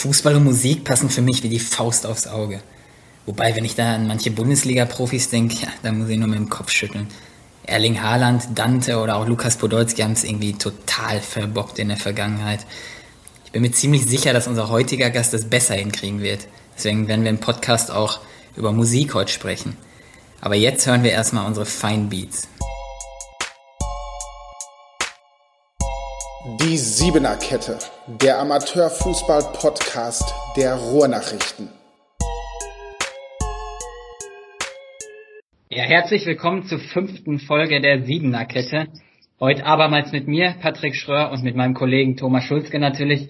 Fußball und Musik passen für mich wie die Faust aufs Auge. Wobei, wenn ich da an manche Bundesliga-Profis denke, ja, da muss ich nur mit dem Kopf schütteln. Erling Haaland, Dante oder auch Lukas Podolski haben es irgendwie total verbockt in der Vergangenheit. Ich bin mir ziemlich sicher, dass unser heutiger Gast es besser hinkriegen wird. Deswegen werden wir im Podcast auch über Musik heute sprechen. Aber jetzt hören wir erstmal unsere Fine Beats. Die Siebener Kette, der Amateurfußball-Podcast der Ruhrnachrichten. Ja, herzlich willkommen zur fünften Folge der Siebener Kette. Heute abermals mit mir, Patrick Schröer, und mit meinem Kollegen Thomas Schulzke natürlich.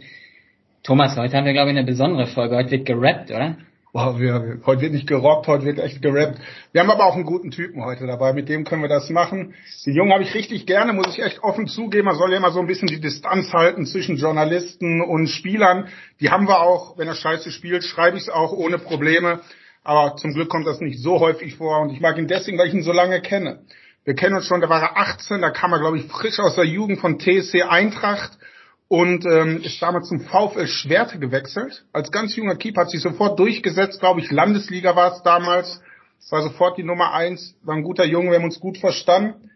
Thomas, heute haben wir, glaube ich, eine besondere Folge. Heute wird gerappt, oder? Wow, wir, heute wird nicht gerockt, heute wird echt gerappt. Wir haben aber auch einen guten Typen heute dabei, mit dem können wir das machen. Den Jungen habe ich richtig gerne, muss ich echt offen zugeben. Man soll ja immer so ein bisschen die Distanz halten zwischen Journalisten und Spielern. Die haben wir auch, wenn er scheiße spielt, schreibe ich es auch ohne Probleme. Aber zum Glück kommt das nicht so häufig vor und ich mag ihn deswegen, weil ich ihn so lange kenne. Wir kennen uns schon, da war er 18, da kam er, glaube ich, frisch aus der Jugend von TSC Eintracht und ähm, ist damals zum VfL Schwerte gewechselt. Als ganz junger Keeper hat sich sofort durchgesetzt, glaube ich, Landesliga war es damals. Es war sofort die Nummer eins, war ein guter Junge, wir haben uns gut verstanden.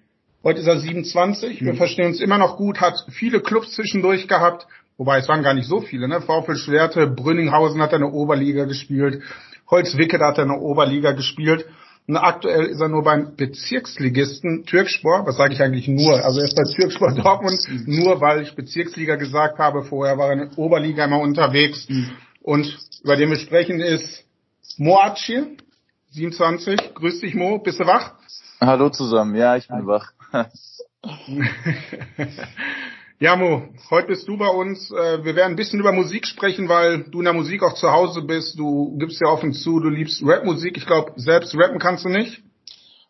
Heute ist er 27, mhm. wir verstehen uns immer noch gut, hat viele Clubs zwischendurch gehabt, wobei es waren gar nicht so viele, ne? VfL Schwerte, Brünninghausen hat er in der Oberliga gespielt, Holzwicke hat er in der Oberliga gespielt. Und aktuell ist er nur beim Bezirksligisten Türkspor. Was sage ich eigentlich nur? Also er ist bei Türkspor Dortmund, nur weil ich Bezirksliga gesagt habe. Vorher war er in der Oberliga immer unterwegs. Mhm. Und über den wir sprechen ist Moacir, 27. Grüß dich Mo, bist du wach? Hallo zusammen, ja, ich bin wach. Ja, Mo, heute bist du bei uns. Äh, wir werden ein bisschen über Musik sprechen, weil du in der Musik auch zu Hause bist. Du gibst ja offen zu, du liebst Rapmusik. Ich glaube, selbst rappen kannst du nicht.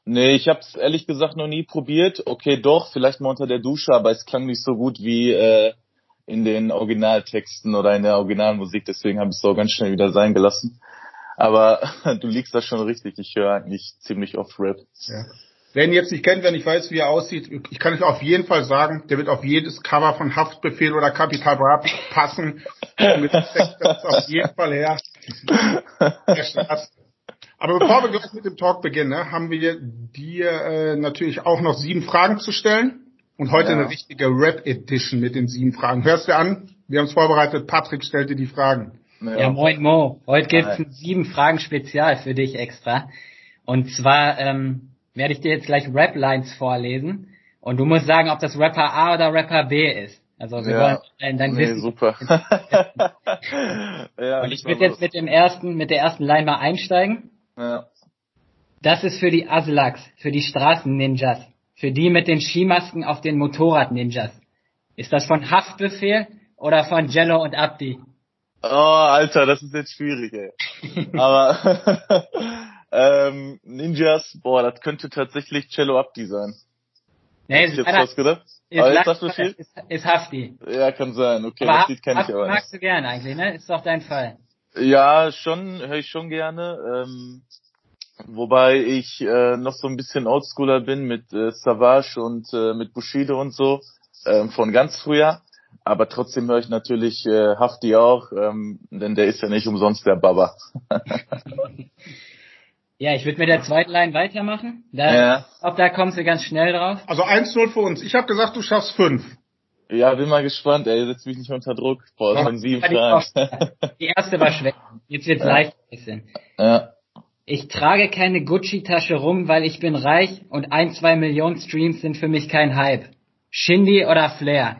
Nee, ich habe es ehrlich gesagt noch nie probiert. Okay, doch, vielleicht mal unter der Dusche, aber es klang nicht so gut wie äh, in den Originaltexten oder in der Originalmusik. Deswegen habe ich es auch ganz schnell wieder sein gelassen. Aber du liegst da schon richtig. Ich höre eigentlich ziemlich oft Rap. Ja. Wer ihn jetzt nicht kennt, wer nicht weiß, wie er aussieht, ich kann euch auf jeden Fall sagen, der wird auf jedes Cover von Haftbefehl oder Capital Bra passen. das ist auf jeden Fall her. Aber bevor wir gleich mit dem Talk beginnen, ne, haben wir dir äh, natürlich auch noch sieben Fragen zu stellen. Und heute ja. eine richtige Rap-Edition mit den sieben Fragen. Hörst du an? Wir haben es vorbereitet. Patrick stellt dir die Fragen. Ja, ja moin Mo. Heute gibt's ein sieben Fragen Spezial für dich extra. Und zwar ähm, werde ich dir jetzt gleich Rap-Lines vorlesen und du musst sagen, ob das Rapper A oder Rapper B ist. Also wir ja. wollen dein, dein nee, Wissen. super. ja, und ich würde jetzt mit dem ersten, mit der ersten Line mal einsteigen. Ja. Das ist für die Aslaks, für die Straßen-Ninjas, für die mit den Skimasken auf den Motorrad-Ninjas. Ist das von Haftbefehl oder von Jello und Abdi? Oh, Alter, das ist jetzt schwierig, ey. Aber Ähm, Ninjas, boah, das könnte tatsächlich Cello Abdi sein. Nee, ist, jetzt was gedacht? Ist, aber viel? Ist, ist Hafti. Ja, kann sein. Okay, aber das Lied kenne ich aber magst du gerne eigentlich, ne? Ist doch dein Fall. Ja, schon, höre ich schon gerne. Ähm, wobei ich äh, noch so ein bisschen Oldschooler bin mit äh, Savage und äh, mit Bushido und so ähm, von ganz früher. Aber trotzdem höre ich natürlich äh, Hafti auch, ähm, denn der ist ja nicht umsonst der Baba. Ja, ich würde mit der zweiten Line weitermachen. Da, ja. Ob da kommst du ganz schnell drauf. Also 1-0 für uns. Ich habe gesagt, du schaffst 5. Ja, bin mal gespannt, ey. Setz mich nicht unter Druck. Boah, das sind sieben Fragen. Die erste war schwer. Jetzt wird's ja. leicht ein bisschen. Ja. Ich trage keine Gucci-Tasche rum, weil ich bin reich und ein, zwei Millionen Streams sind für mich kein Hype. Shindy oder Flair?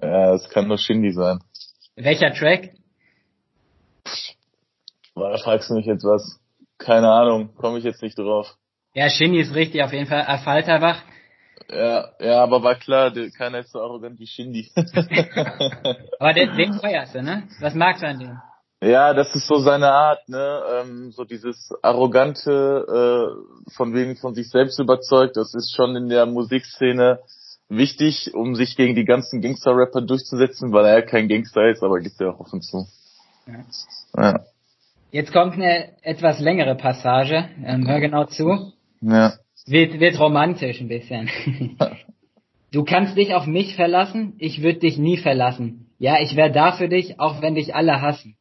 Ja, es kann nur Shindy sein. Welcher Track? Boah, da fragst du mich jetzt was. Keine Ahnung, komme ich jetzt nicht drauf. Ja, Shindy ist richtig, auf jeden Fall. Falterbach. Ja, ja, aber war klar, keiner ist so arrogant wie Shindy. aber den, den feierst du, ne? Was magst du an dem? Ja, das ist so seine Art, ne? Ähm, so dieses arrogante, äh, von wegen von sich selbst überzeugt. Das ist schon in der Musikszene wichtig, um sich gegen die ganzen Gangster-Rapper durchzusetzen, weil er ja kein Gangster ist, aber gibt er auch offen zu. Ja. ja. Jetzt kommt eine etwas längere Passage. Ähm, hör genau zu. Ja. Wird, wird romantisch ein bisschen. du kannst dich auf mich verlassen, ich würde dich nie verlassen. Ja, ich wäre da für dich, auch wenn dich alle hassen.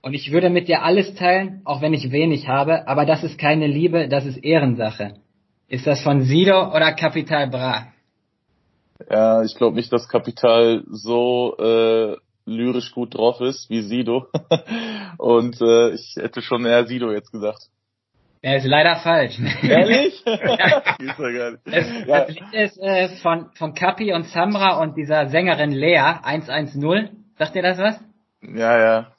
Und ich würde mit dir alles teilen, auch wenn ich wenig habe, aber das ist keine Liebe, das ist Ehrensache. Ist das von Sido oder Capital Bra? Ja, ich glaube nicht, dass Kapital so äh, lyrisch gut drauf ist wie Sido. Und äh, ich hätte schon eher Sido jetzt gesagt. Er ist leider falsch. Ehrlich? ja. Das Lied ist äh, von, von Kapi und Samra und dieser Sängerin Lea, 110. Sagt ihr das was? Ja, ja.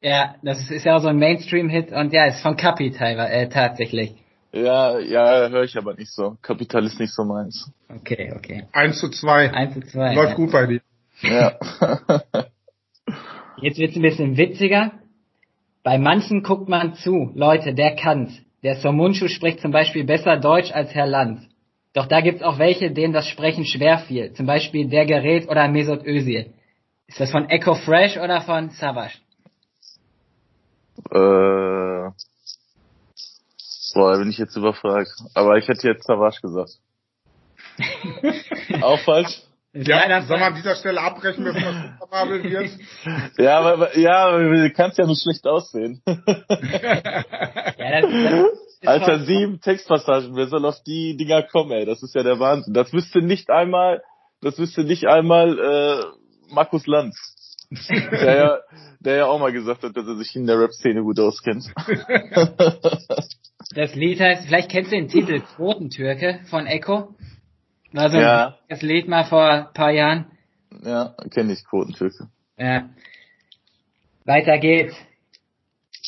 Ja, das ist ja auch so ein Mainstream-Hit und ja, ist von Kapi äh, tatsächlich. Ja, ja, höre ich aber nicht so. Kapital ist nicht so meins. Okay, okay. 1 zu 2. 1 zu 2. Läuft ja. gut bei dir. Ja. Jetzt wird's ein bisschen witziger. Bei manchen guckt man zu. Leute, der kann's. Der Somunchu spricht zum Beispiel besser Deutsch als Herr Lanz. Doch da gibt's auch welche, denen das Sprechen schwer fiel. Zum Beispiel der Gerät oder Mesut Özil. Ist das von Echo Fresh oder von Savage? Äh, boah, da bin ich jetzt überfragt. Aber ich hätte jetzt Savage gesagt. Auch falsch? Ja, soll man an dieser Stelle abbrechen, bevor es supermabel wird? Ja, aber, ja, du kannst ja nicht schlecht aussehen. ja, das, das Alter, sieben Textpassagen, wer soll auf die Dinger kommen, ey? Das ist ja der Wahnsinn. Das wüsste nicht einmal, das wüsste nicht einmal äh, Markus Lanz. der ja, der ja auch mal gesagt hat, dass er sich in der Rap-Szene gut auskennt. Das Lied heißt, vielleicht kennst du den Titel Quotentürke von Echo. War so ja. das Lied mal vor ein paar Jahren. Ja, kenne ich Quotentürke. Ja. Weiter geht's.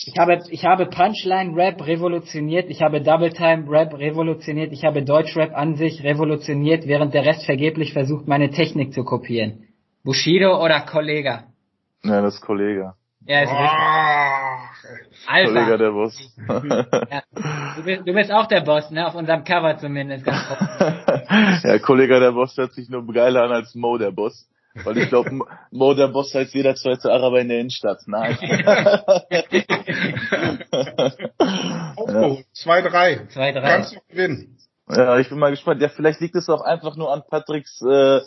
Ich habe, ich habe Punchline Rap revolutioniert, ich habe Double Time Rap revolutioniert, ich habe Deutsch Rap an sich revolutioniert, während der Rest vergeblich versucht, meine Technik zu kopieren. Bushido oder Kollega? Ja, das ist Kollega. Ja, ist richtig. Alpha. Kollege der Boss. ja. du, bist, du bist auch der Boss, ne? Auf unserem Cover zumindest. ja, Kollege der Boss hört sich nur geiler an als Mo der Boss. Weil ich glaube, Mo der Boss heißt jeder zweite Araber in der Innenstadt. Nein. oh, 2-3. 2-3. Kannst du gewinnen. Ja, ich bin mal gespannt. Ja, vielleicht liegt es auch einfach nur an Patricks äh,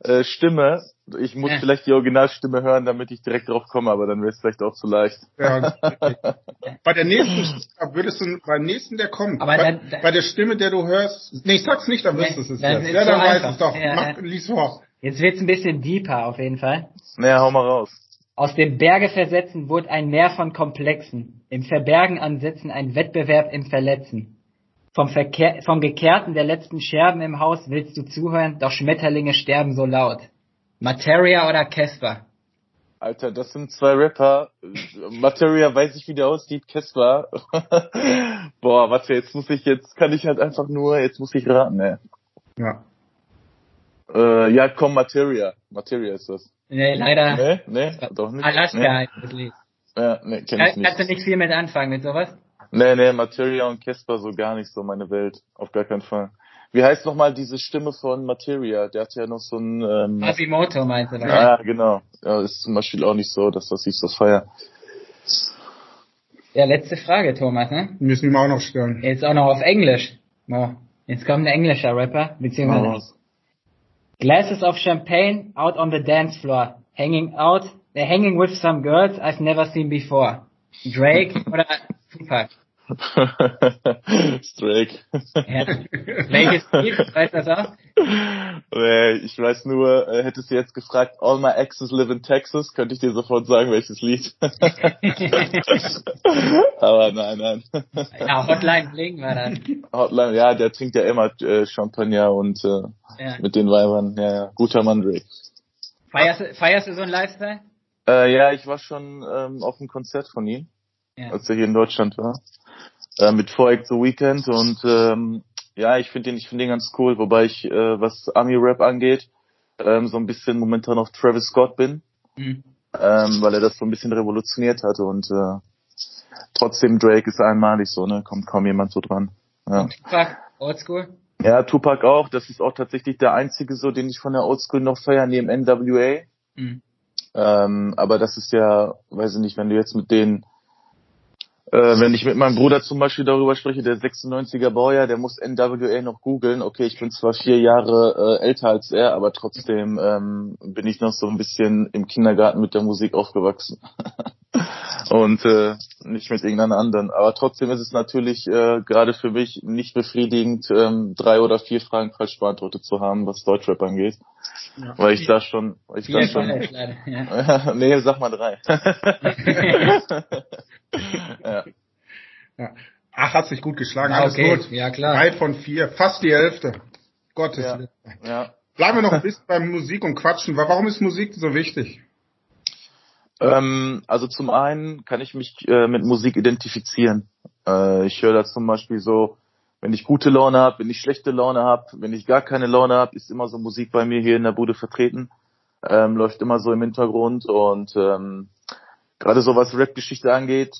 äh, Stimme. Ich muss ja. vielleicht die Originalstimme hören, damit ich direkt drauf komme, aber dann wäre es vielleicht auch zu leicht. Ja, bei der nächsten würdest du beim nächsten, der kommt, aber bei, dann, bei der Stimme, der du hörst, nee, ich sag's nicht, dann wirst du es jetzt. Ja, dann so weiß es doch. Ja, Mach, lies vor. Jetzt wird's ein bisschen deeper auf jeden Fall. Naja, hau mal raus. Aus dem Berge versetzen wurde ein Meer von Komplexen. Im Verbergen ansetzen ein Wettbewerb im Verletzen. Vom, Verkehr, vom Gekehrten der letzten Scherben im Haus willst du zuhören, doch Schmetterlinge sterben so laut. Materia oder Casper? Alter, das sind zwei Rapper. Materia weiß ich, wie der aussieht. Casper. Boah, warte, jetzt muss ich, jetzt kann ich halt einfach nur, jetzt muss ich raten, ne? Ja. Äh, ja, komm, Materia. Materia ist das. Nee, leider. Nee, nee, doch nicht. Alaska nee. heißt das Lied. Ja, nee, kenn ich nicht. Kannst du nicht viel mit anfangen mit sowas? Nee, nee, Materia und Casper so gar nicht so meine Welt. Auf gar keinen Fall. Wie heißt nochmal diese Stimme von Materia? Der hat ja noch so ein... Ähm, Masimoto meinte er. Ja, genau. Ja, ist zum Beispiel auch nicht so, dass das ich so feier. Ja, letzte Frage, Thomas, ne? Müssen wir auch noch stellen. Jetzt auch noch auf Englisch. Oh, jetzt kommt ein englischer Rapper, beziehungsweise... Oh. Glasses of champagne out on the dance floor. Hanging out, hanging with some girls I've never seen before. Drake oder Tupac? Drake. Ja. Welches? Weißt du das auch? Ich weiß nur, äh, hättest du jetzt gefragt, All My Exes Live in Texas, könnte ich dir sofort sagen, welches Lied. Aber nein, nein. Ja, Hotline Bling war das. Hotline, ja, der trinkt ja immer äh, Champagner und äh, ja. mit den Weibern. Ja, ja. Guter Mann, Drake. Feierst, feierst du so ein Lifestyle? Äh, ja, ich war schon ähm, auf einem Konzert von ihm, ja. als er hier in Deutschland war äh, mit Forex the Weekend und ähm, ja, ich finde den, ich finde den ganz cool, wobei ich, äh, was Army Rap angeht, ähm, so ein bisschen momentan auf Travis Scott bin, mhm. ähm, weil er das so ein bisschen revolutioniert hat und äh, trotzdem Drake ist einmalig so, ne, kommt kaum jemand so dran. Ja. Tupac, Oldschool? Ja, Tupac auch, das ist auch tatsächlich der einzige so, den ich von der Oldschool noch feier, neben NWA. Mhm. Ähm, aber das ist ja, weiß ich nicht, wenn du jetzt mit denen äh, wenn ich mit meinem Bruder zum Beispiel darüber spreche, der 96er Baujahr, der muss NWA noch googeln. Okay, ich bin zwar vier Jahre äh, älter als er, aber trotzdem ähm, bin ich noch so ein bisschen im Kindergarten mit der Musik aufgewachsen. und äh, nicht mit irgendeiner anderen. Aber trotzdem ist es natürlich äh, gerade für mich nicht befriedigend, ähm, drei oder vier Fragen falsch beantwortet zu haben, was Deutschrap angeht. Ja. Weil ich da schon, weil ich da schon, ja. nee, sag mal drei. ja. ja. Ach, hat sich gut geschlagen, alles okay. gut. Ja, klar. Drei von vier, fast die Hälfte. Gottes ja. ja. Bleiben wir noch ein bisschen beim Musik und quatschen. Warum ist Musik so wichtig? Ähm, also zum einen kann ich mich äh, mit Musik identifizieren. Äh, ich höre da zum Beispiel so, wenn ich gute Laune habe, wenn ich schlechte Laune habe, wenn ich gar keine Laune habe, ist immer so Musik bei mir hier in der Bude vertreten. Ähm, läuft immer so im Hintergrund und ähm, gerade so was Rap-Geschichte angeht,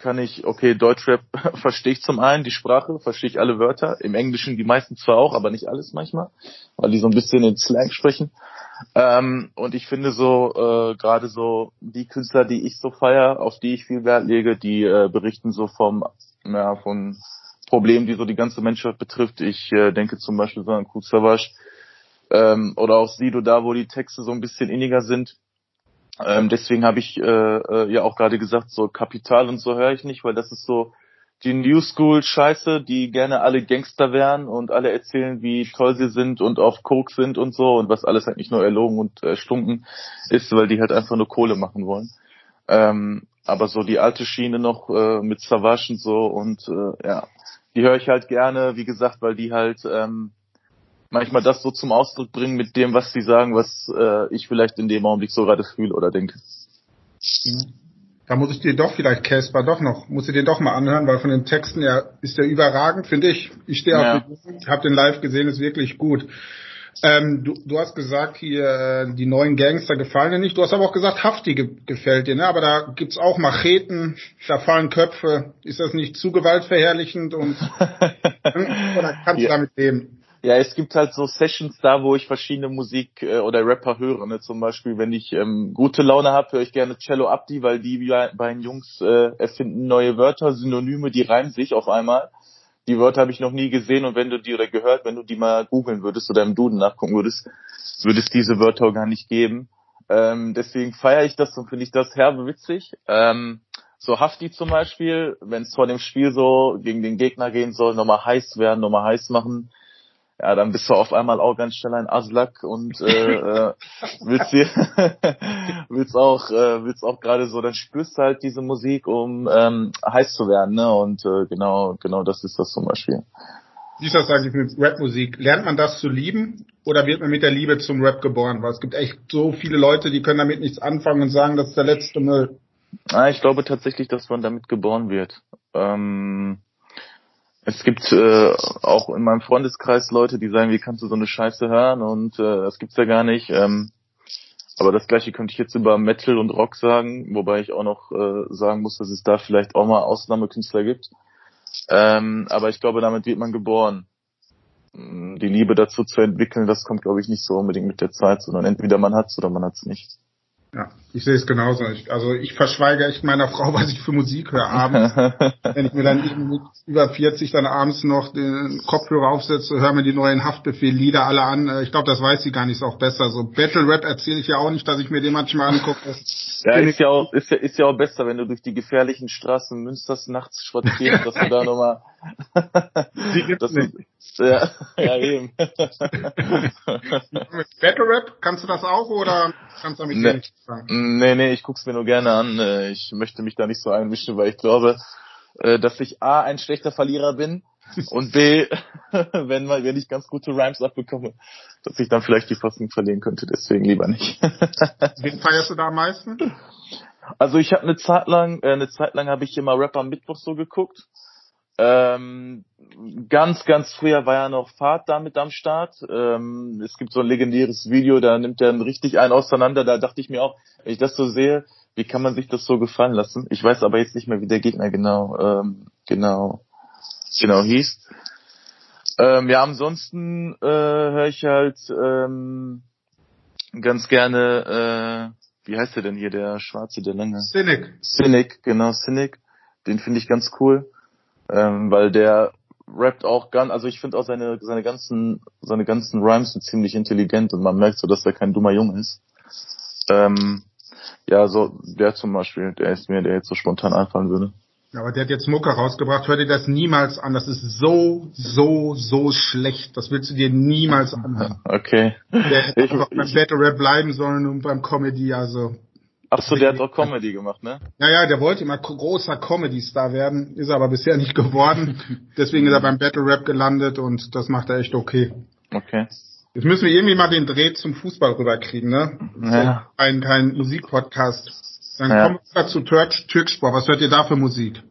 kann ich, okay, Deutschrap verstehe ich zum einen, die Sprache, verstehe ich alle Wörter, im Englischen die meisten zwar auch, aber nicht alles manchmal, weil die so ein bisschen in Slang sprechen. Ähm, und ich finde so, äh, gerade so die Künstler, die ich so feier, auf die ich viel Wert lege, die äh, berichten so vom, ja, von Problemen, die so die ganze Menschheit betrifft. Ich äh, denke zum Beispiel so an Savas ähm, oder auch Sido, da wo die Texte so ein bisschen inniger sind. Ähm, deswegen habe ich äh, äh, ja auch gerade gesagt, so Kapital und so höre ich nicht, weil das ist so die New School Scheiße, die gerne alle Gangster wären und alle erzählen, wie toll sie sind und auf Coke sind und so und was alles halt nicht nur erlogen und äh, ist, weil die halt einfach nur Kohle machen wollen. Ähm, aber so die alte Schiene noch äh, mit Savage und so und äh, ja, die höre ich halt gerne, wie gesagt, weil die halt ähm, manchmal das so zum Ausdruck bringen mit dem, was sie sagen, was äh, ich vielleicht in dem Augenblick so gerade fühle oder denke. Da muss ich dir doch vielleicht Casper doch noch, muss ich den doch mal anhören, weil von den Texten ja ist der überragend, finde ich. Ich stehe ja. auf den, hab den live gesehen, ist wirklich gut. Ähm, du, du hast gesagt hier, die neuen Gangster gefallen dir nicht. Du hast aber auch gesagt, Hafti ge gefällt dir, ne? Aber da gibt's auch Macheten, da fallen Köpfe. Ist das nicht zu gewaltverherrlichend und oder kannst ja. du damit leben? Ja, es gibt halt so Sessions da, wo ich verschiedene Musik äh, oder Rapper höre. Ne? Zum Beispiel, wenn ich ähm, gute Laune habe, höre ich gerne Cello Abdi, weil die beiden Jungs äh, erfinden neue Wörter, Synonyme, die reimen sich auf einmal. Die Wörter habe ich noch nie gesehen und wenn du die oder gehört, wenn du die mal googeln würdest oder im Duden nachgucken würdest, würde es diese Wörter gar nicht geben. Ähm, deswegen feiere ich das und finde ich das herbe witzig. Ähm, so Hafti zum Beispiel, wenn es vor dem Spiel so gegen den Gegner gehen soll, nochmal heiß werden, nochmal heiß machen, ja, dann bist du auf einmal auch ganz schnell ein Aslak und äh, äh, willst dir willst auch äh, willst auch gerade so, dann spürst du halt diese Musik, um ähm, heiß zu werden, ne? Und äh, genau genau das ist das zum Beispiel. Wie ist das eigentlich mit Rapmusik? Lernt man das zu lieben oder wird man mit der Liebe zum Rap geboren? Weil es gibt echt so viele Leute, die können damit nichts anfangen und sagen, das ist der letzte Müll. Ah, ich glaube tatsächlich, dass man damit geboren wird. Ähm, es gibt äh, auch in meinem Freundeskreis Leute, die sagen, wie kannst du so eine Scheiße hören und äh, das gibt's ja gar nicht. Ähm, aber das gleiche könnte ich jetzt über Metal und Rock sagen, wobei ich auch noch äh, sagen muss, dass es da vielleicht auch mal Ausnahmekünstler gibt. Ähm, aber ich glaube, damit wird man geboren. Die Liebe dazu zu entwickeln, das kommt, glaube ich, nicht so unbedingt mit der Zeit, sondern entweder man hat's oder man hat's nicht. Ja, ich sehe es genauso. Ich, also ich verschweige echt meiner Frau, was ich für Musik höre abends. Wenn ich mir dann mit über 40 dann abends noch den Kopfhörer aufsetze, höre mir die neuen Haftbefehl-Lieder alle an. Äh, ich glaube, das weiß sie gar nicht, ist auch besser. So Battle Rap erzähle ich ja auch nicht, dass ich mir den manchmal angucke. Ja, ist ja auch, ist ja, ist ja auch besser, wenn du durch die gefährlichen Straßen Münsters nachts spazierst, dass du da nochmal, die gibt's nicht. Ja, ja eben. Battle Rap, kannst du das auch oder kannst du damit nee, nicht sagen? Nee, nee, ich guck's mir nur gerne an. Äh, ich möchte mich da nicht so einmischen, weil ich glaube, äh, dass ich A, ein schlechter Verlierer bin und B, wenn mal, wenn ich ganz gute Rhymes abbekomme, dass ich dann vielleicht die Fassung verlieren könnte, deswegen lieber nicht. Wen feierst du da am meisten? Also ich habe eine Zeit lang, äh, eine Zeit lang habe ich immer Rapper Mittwoch so geguckt. Ähm, ganz, ganz früher war ja noch Fahrt da mit am Start. Ähm, es gibt so ein legendäres Video, da nimmt er richtig einen auseinander. Da dachte ich mir auch, wenn ich das so sehe, wie kann man sich das so gefallen lassen? Ich weiß aber jetzt nicht mehr, wie der Gegner genau, ähm, genau, genau hieß. Ähm, ja, ansonsten äh, höre ich halt ähm, ganz gerne, äh, wie heißt der denn hier, der Schwarze, der lange? Cynic. Cynic, genau, Cynic. Den finde ich ganz cool ähm, weil der rappt auch ganz, also ich finde auch seine seine ganzen seine ganzen Rhymes sind ziemlich intelligent und man merkt so, dass er kein dummer Junge ist. Ähm, ja, so der zum Beispiel, der ist mir, der jetzt so spontan einfallen würde. Aber der hat jetzt Mucke rausgebracht. Hör dir das niemals an. Das ist so, so, so schlecht. Das willst du dir niemals anhören. Okay. Der hätte einfach beim Battle Rap bleiben sollen und beim Comedy, also. Ach so, der hat auch Comedy gemacht, ne? Ja, ja, der wollte immer großer Comedy-Star werden, ist aber bisher nicht geworden. Deswegen ist er beim Battle Rap gelandet und das macht er echt okay. Okay. Jetzt müssen wir irgendwie mal den Dreh zum Fußball rüberkriegen, ne? Ja. Kein, kein Musikpodcast. Dann Ja. kommen wir zu Türk, Türkspor. Was hört ihr da für Musik?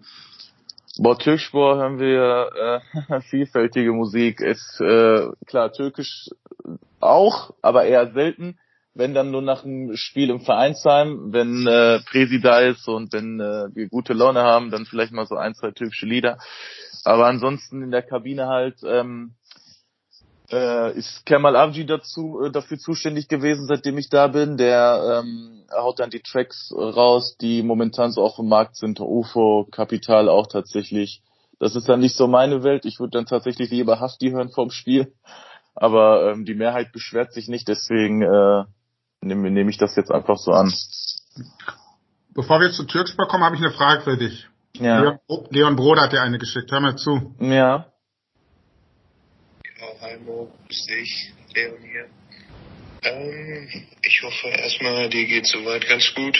Boah, Türkspor hören wir äh, vielfältige Musik. Ist äh, klar türkisch auch, aber eher selten. Wenn dann nur nach einem Spiel im Vereinsheim, wenn äh, Presi da ist und wenn äh, wir gute Laune haben, dann vielleicht mal so ein, zwei türkische Lieder. Aber ansonsten in der Kabine halt ähm, äh, ist Kemal Avci dazu äh, dafür zuständig gewesen, seitdem ich da bin. Der ähm, haut dann die Tracks raus, die momentan so auf dem Markt sind. UFO, Kapital auch tatsächlich. Das ist dann nicht so meine Welt. Ich würde dann tatsächlich lieber Hafti hören vorm Spiel. Aber ähm, die Mehrheit beschwert sich nicht, deswegen äh, nehme nehm ich das jetzt einfach so an. Bevor wir zu Türkspor kommen, habe ich eine Frage für dich. Ja. Leon, Leon Broder hat dir eine geschickt. Hör mal zu. Ja. Genau, Heimo, grüß dich, Leon hier. Ähm, ich hoffe erstmal, dir geht soweit ganz gut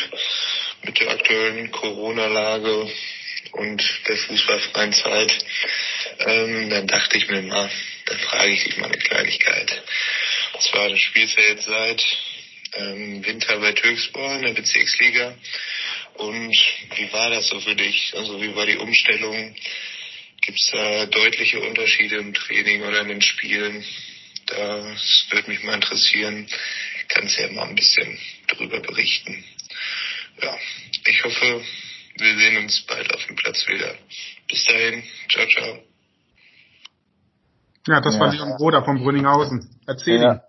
mit der aktuellen Corona-Lage und der fußballfreien Zeit. Ähm, dann dachte ich mir mal, dann frage ich dich mal eine Kleinigkeit. Und zwar, du spielst ja jetzt seit ähm, Winter bei Türkspor in der Bezirksliga. Und wie war das so für dich? Also wie war die Umstellung? Gibt es da deutliche Unterschiede im Training oder in den Spielen? Das würde mich mal interessieren. Kannst ja mal ein bisschen darüber berichten. Ja, ich hoffe, wir sehen uns bald auf dem Platz wieder. Bis dahin, ciao, ciao. Ja, das Ja. war Leon Broder von Brünninghausen. Erzähl Ja. ihm.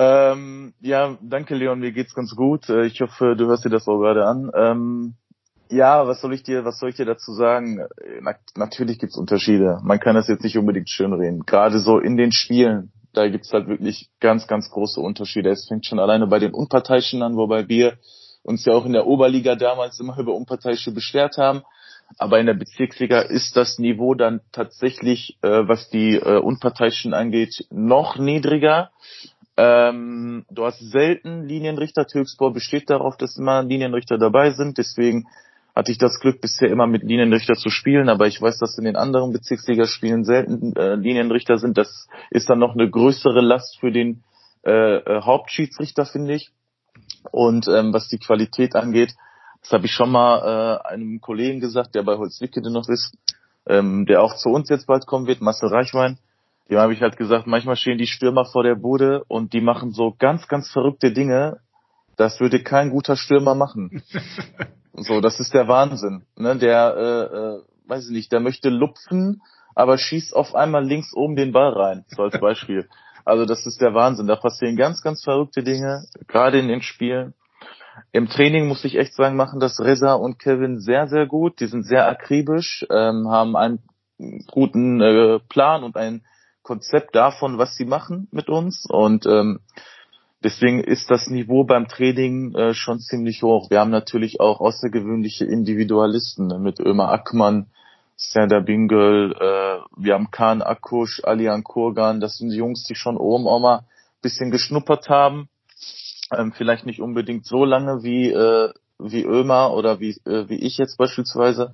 Ähm, ja, danke Leon, mir geht's ganz gut. Äh, Ich hoffe, du hörst dir das auch gerade an. Ähm, ja, was soll ich dir, was soll ich dir dazu sagen? Äh, Na, natürlich gibt's Unterschiede. Man kann das jetzt nicht unbedingt schönreden. Gerade so in den Spielen, da gibt's halt wirklich ganz, ganz große Unterschiede. Es fängt schon alleine bei den Unparteiischen an, wobei wir uns ja auch in der Oberliga damals immer über Unparteiische beschwert haben. Aber in der Bezirksliga ist das Niveau dann tatsächlich, äh, was die äh, Unparteiischen angeht, noch niedriger. Ähm, du hast selten Linienrichter. Türkspor besteht darauf, dass immer Linienrichter dabei sind. Deswegen hatte ich das Glück, bisher immer mit Linienrichter zu spielen. Aber ich weiß, dass in den anderen Bezirksligaspielen selten äh, Linienrichter sind. Das ist dann noch eine größere Last für den äh, äh, Hauptschiedsrichter, finde ich. Und ähm, was die Qualität angeht, das habe ich schon mal äh, einem Kollegen gesagt, der bei Holzwickede noch ist, ähm, der auch zu uns jetzt bald kommen wird, Marcel Reichwein. Dem habe ich halt gesagt, manchmal stehen die Stürmer vor der Bude und die machen so ganz, ganz verrückte Dinge. Das würde kein guter Stürmer machen. so, das ist der Wahnsinn. Ne? Der, äh, äh, weiß ich nicht, der möchte lupfen, aber schießt auf einmal links oben den Ball rein, so als Beispiel. Also das ist der Wahnsinn. Da passieren ganz, ganz verrückte Dinge, gerade in den Spielen. Im Training muss ich echt sagen, machen das Reza und Kevin sehr, sehr gut. Die sind sehr akribisch, ähm, haben einen guten äh, Plan und ein Konzept davon, was sie machen mit uns. Und ähm, deswegen ist das Niveau beim Training äh, schon ziemlich hoch. Wir haben natürlich auch außergewöhnliche Individualisten ne, mit Ömer Ackmann, Serdar Bingöl, äh, wir haben Khan Akush, Alian Kurgan. Das sind die Jungs, die schon oben auch mal ein bisschen geschnuppert haben. Ähm, vielleicht nicht unbedingt so lange wie, äh, wie Ömer oder wie, äh, wie ich jetzt beispielsweise.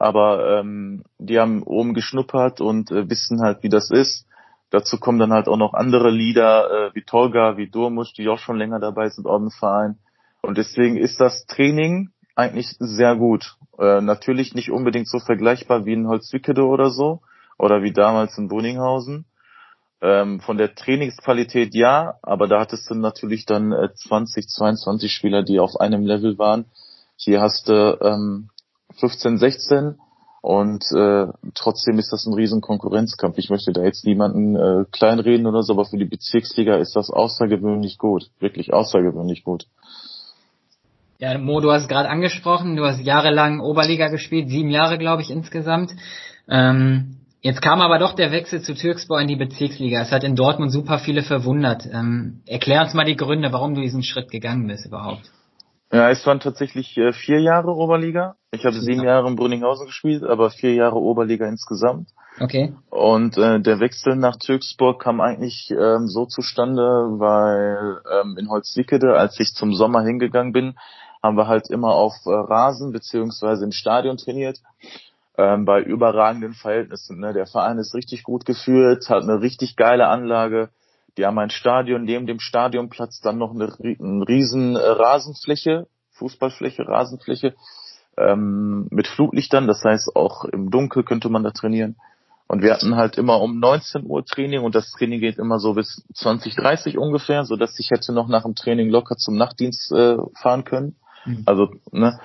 Aber ähm, die haben oben geschnuppert und äh, wissen halt, wie das ist. Dazu kommen dann halt auch noch andere Lieder äh, wie Tolga, wie Durmusch, die auch schon länger dabei sind im Verein. Und deswegen ist das Training eigentlich sehr gut. Äh, natürlich nicht unbedingt so vergleichbar wie in Holzwickede oder so oder wie damals in Boninghausen. Ähm, von der Trainingsqualität ja, aber da hattest du natürlich dann äh, 20, 22 Spieler, die auf einem Level waren. Hier hast du ähm, 15, 16 und äh, trotzdem ist das ein riesen Konkurrenzkampf. Ich möchte da jetzt niemanden äh, kleinreden oder so, aber für die Bezirksliga ist das außergewöhnlich gut. Wirklich außergewöhnlich gut. Ja, Mo, du hast gerade angesprochen, du hast jahrelang Oberliga gespielt, sieben Jahre, glaube ich, insgesamt. Ähm, jetzt kam aber doch der Wechsel zu Türkspor in die Bezirksliga. Es hat in Dortmund super viele verwundert. Ähm, erklär uns mal die Gründe, warum du diesen Schritt gegangen bist überhaupt. Ja, es waren tatsächlich äh, vier Jahre Oberliga. Ich habe sieben Jahre in Brünninghausen gespielt, aber vier Jahre Oberliga insgesamt. Okay. Und äh, der Wechsel nach Türksburg kam eigentlich ähm, so zustande, weil ähm, in Holzwickede, als ich zum Sommer hingegangen bin, haben wir halt immer auf äh, Rasen beziehungsweise im Stadion trainiert. Ähm, bei überragenden Verhältnissen. Ne? Der Verein ist richtig gut geführt, hat eine richtig geile Anlage. Die haben ein Stadion, neben dem Stadionplatz dann noch eine, eine riesen äh, Rasenfläche, Fußballfläche, Rasenfläche ähm, mit Flutlichtern. Das heißt, auch im Dunkel könnte man da trainieren. Und wir hatten halt immer um 19 Uhr Training und das Training geht immer so bis 20, 30 ungefähr, so dass ich hätte noch nach dem Training locker zum Nachtdienst äh, fahren können. Mhm. Also, ne?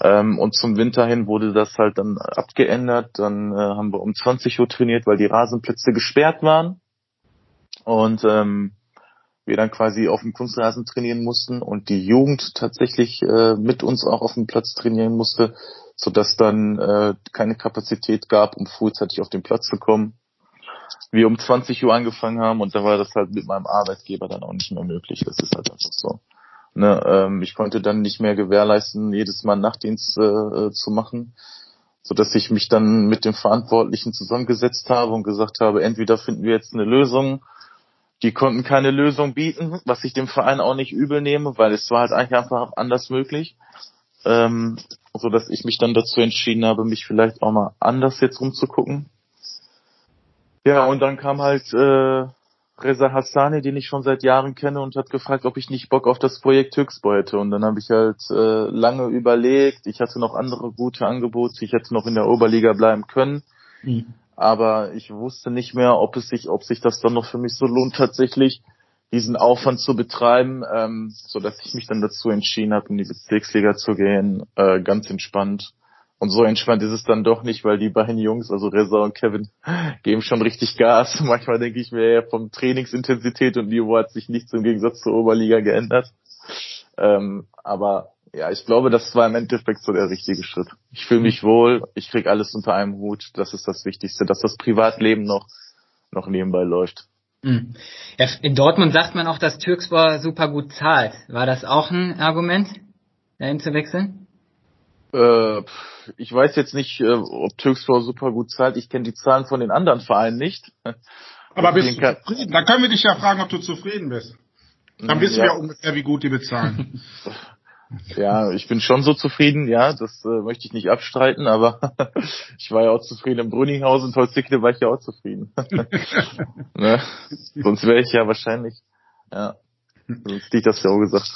Ähm, und zum Winter hin wurde das halt dann abgeändert. Dann äh, haben wir um 20 Uhr trainiert, weil die Rasenplätze gesperrt waren. Und ähm, wir dann quasi auf dem Kunstrasen trainieren mussten und die Jugend tatsächlich äh, mit uns auch auf dem Platz trainieren musste, so dass dann äh, keine Kapazität gab, um frühzeitig auf den Platz zu kommen. Wir um 20 Uhr angefangen haben und da war das halt mit meinem Arbeitgeber dann auch nicht mehr möglich. Das ist halt einfach so. Ne, ähm, ich konnte dann nicht mehr gewährleisten, jedes Mal Nachtdienst äh, äh zu machen, so dass ich mich dann mit dem Verantwortlichen zusammengesetzt habe und gesagt habe, entweder finden wir jetzt eine Lösung. Die konnten keine Lösung bieten, was ich dem Verein auch nicht übel nehme, weil es war halt eigentlich einfach anders möglich ähm, so dass ich mich dann dazu entschieden habe, mich vielleicht auch mal anders jetzt umzugucken. Ja, und dann kam halt äh, Reza Hassani, den ich schon seit Jahren kenne, und hat gefragt, ob ich nicht Bock auf das Projekt Höchstbau hätte. Und dann habe ich halt äh, lange überlegt. Ich hatte noch andere gute Angebote. Ich hätte noch in der Oberliga bleiben können. Mhm. Aber ich wusste nicht mehr, ob es sich, ob sich das dann noch für mich so lohnt tatsächlich diesen Aufwand zu betreiben, ähm, so dass ich mich dann dazu entschieden habe, in die Bezirksliga zu gehen, äh, ganz entspannt. Und so entspannt ist es dann doch nicht, weil die beiden Jungs, also Reza und Kevin, geben schon richtig Gas. Manchmal denke ich mir, vom Trainingsintensität und Niveau hat sich nichts im Gegensatz zur Oberliga geändert. Ähm, aber ja, ich glaube, das war im Endeffekt so der richtige Schritt. Ich fühle mich wohl, ich krieg alles unter einem Hut. Das ist das Wichtigste, dass das Privatleben noch noch nebenbei läuft. Hm. Ja, in Dortmund sagt man auch, dass Türkspor super gut zahlt. War das auch ein Argument, dahin zu wechseln? Äh, ich weiß jetzt nicht, äh, ob Türkspor super gut zahlt. Ich kenne die Zahlen von den anderen Vereinen nicht. Aber bist du zufrieden? Dann können wir dich ja fragen, ob du zufrieden bist. Dann hm, wissen ja. wir ungefähr, wie gut die bezahlen. Ja, ich bin schon so zufrieden, ja, das äh, möchte ich nicht abstreiten, aber ich war ja auch zufrieden im Brünninghausen, Tolzwickle war ich ja auch zufrieden. ne? Sonst wäre ich ja wahrscheinlich, ja, sonst hätte ich das ja auch gesagt.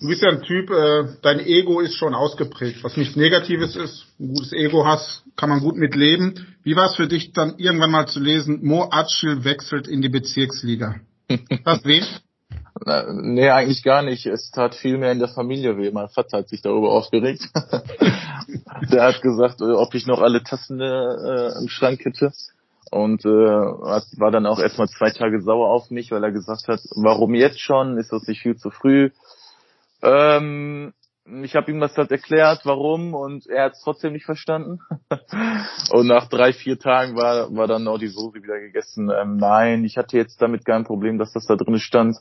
Du bist ja ein Typ, äh, dein Ego ist schon ausgeprägt, was nichts Negatives ist. Ein gutes Ego hast, kann man gut mitleben. Wie war es für dich dann irgendwann mal zu lesen, Mo Atschil wechselt in die Bezirksliga? Was wen? Nee, eigentlich gar nicht. Es tat viel mehr in der Familie weh. Mein Vater hat sich darüber aufgeregt. der hat gesagt, äh, ob ich noch alle Tassen äh, im Schrank hätte. Und äh, war dann auch erstmal zwei Tage sauer auf mich, weil er gesagt hat, warum jetzt schon? Ist das nicht viel zu früh? Ähm, ich habe ihm das halt erklärt, warum, und er hat es trotzdem nicht verstanden. und nach drei, vier Tagen war, war dann auch die Soße wieder gegessen. Ähm, nein, ich hatte jetzt damit kein Problem, dass das da drin stand.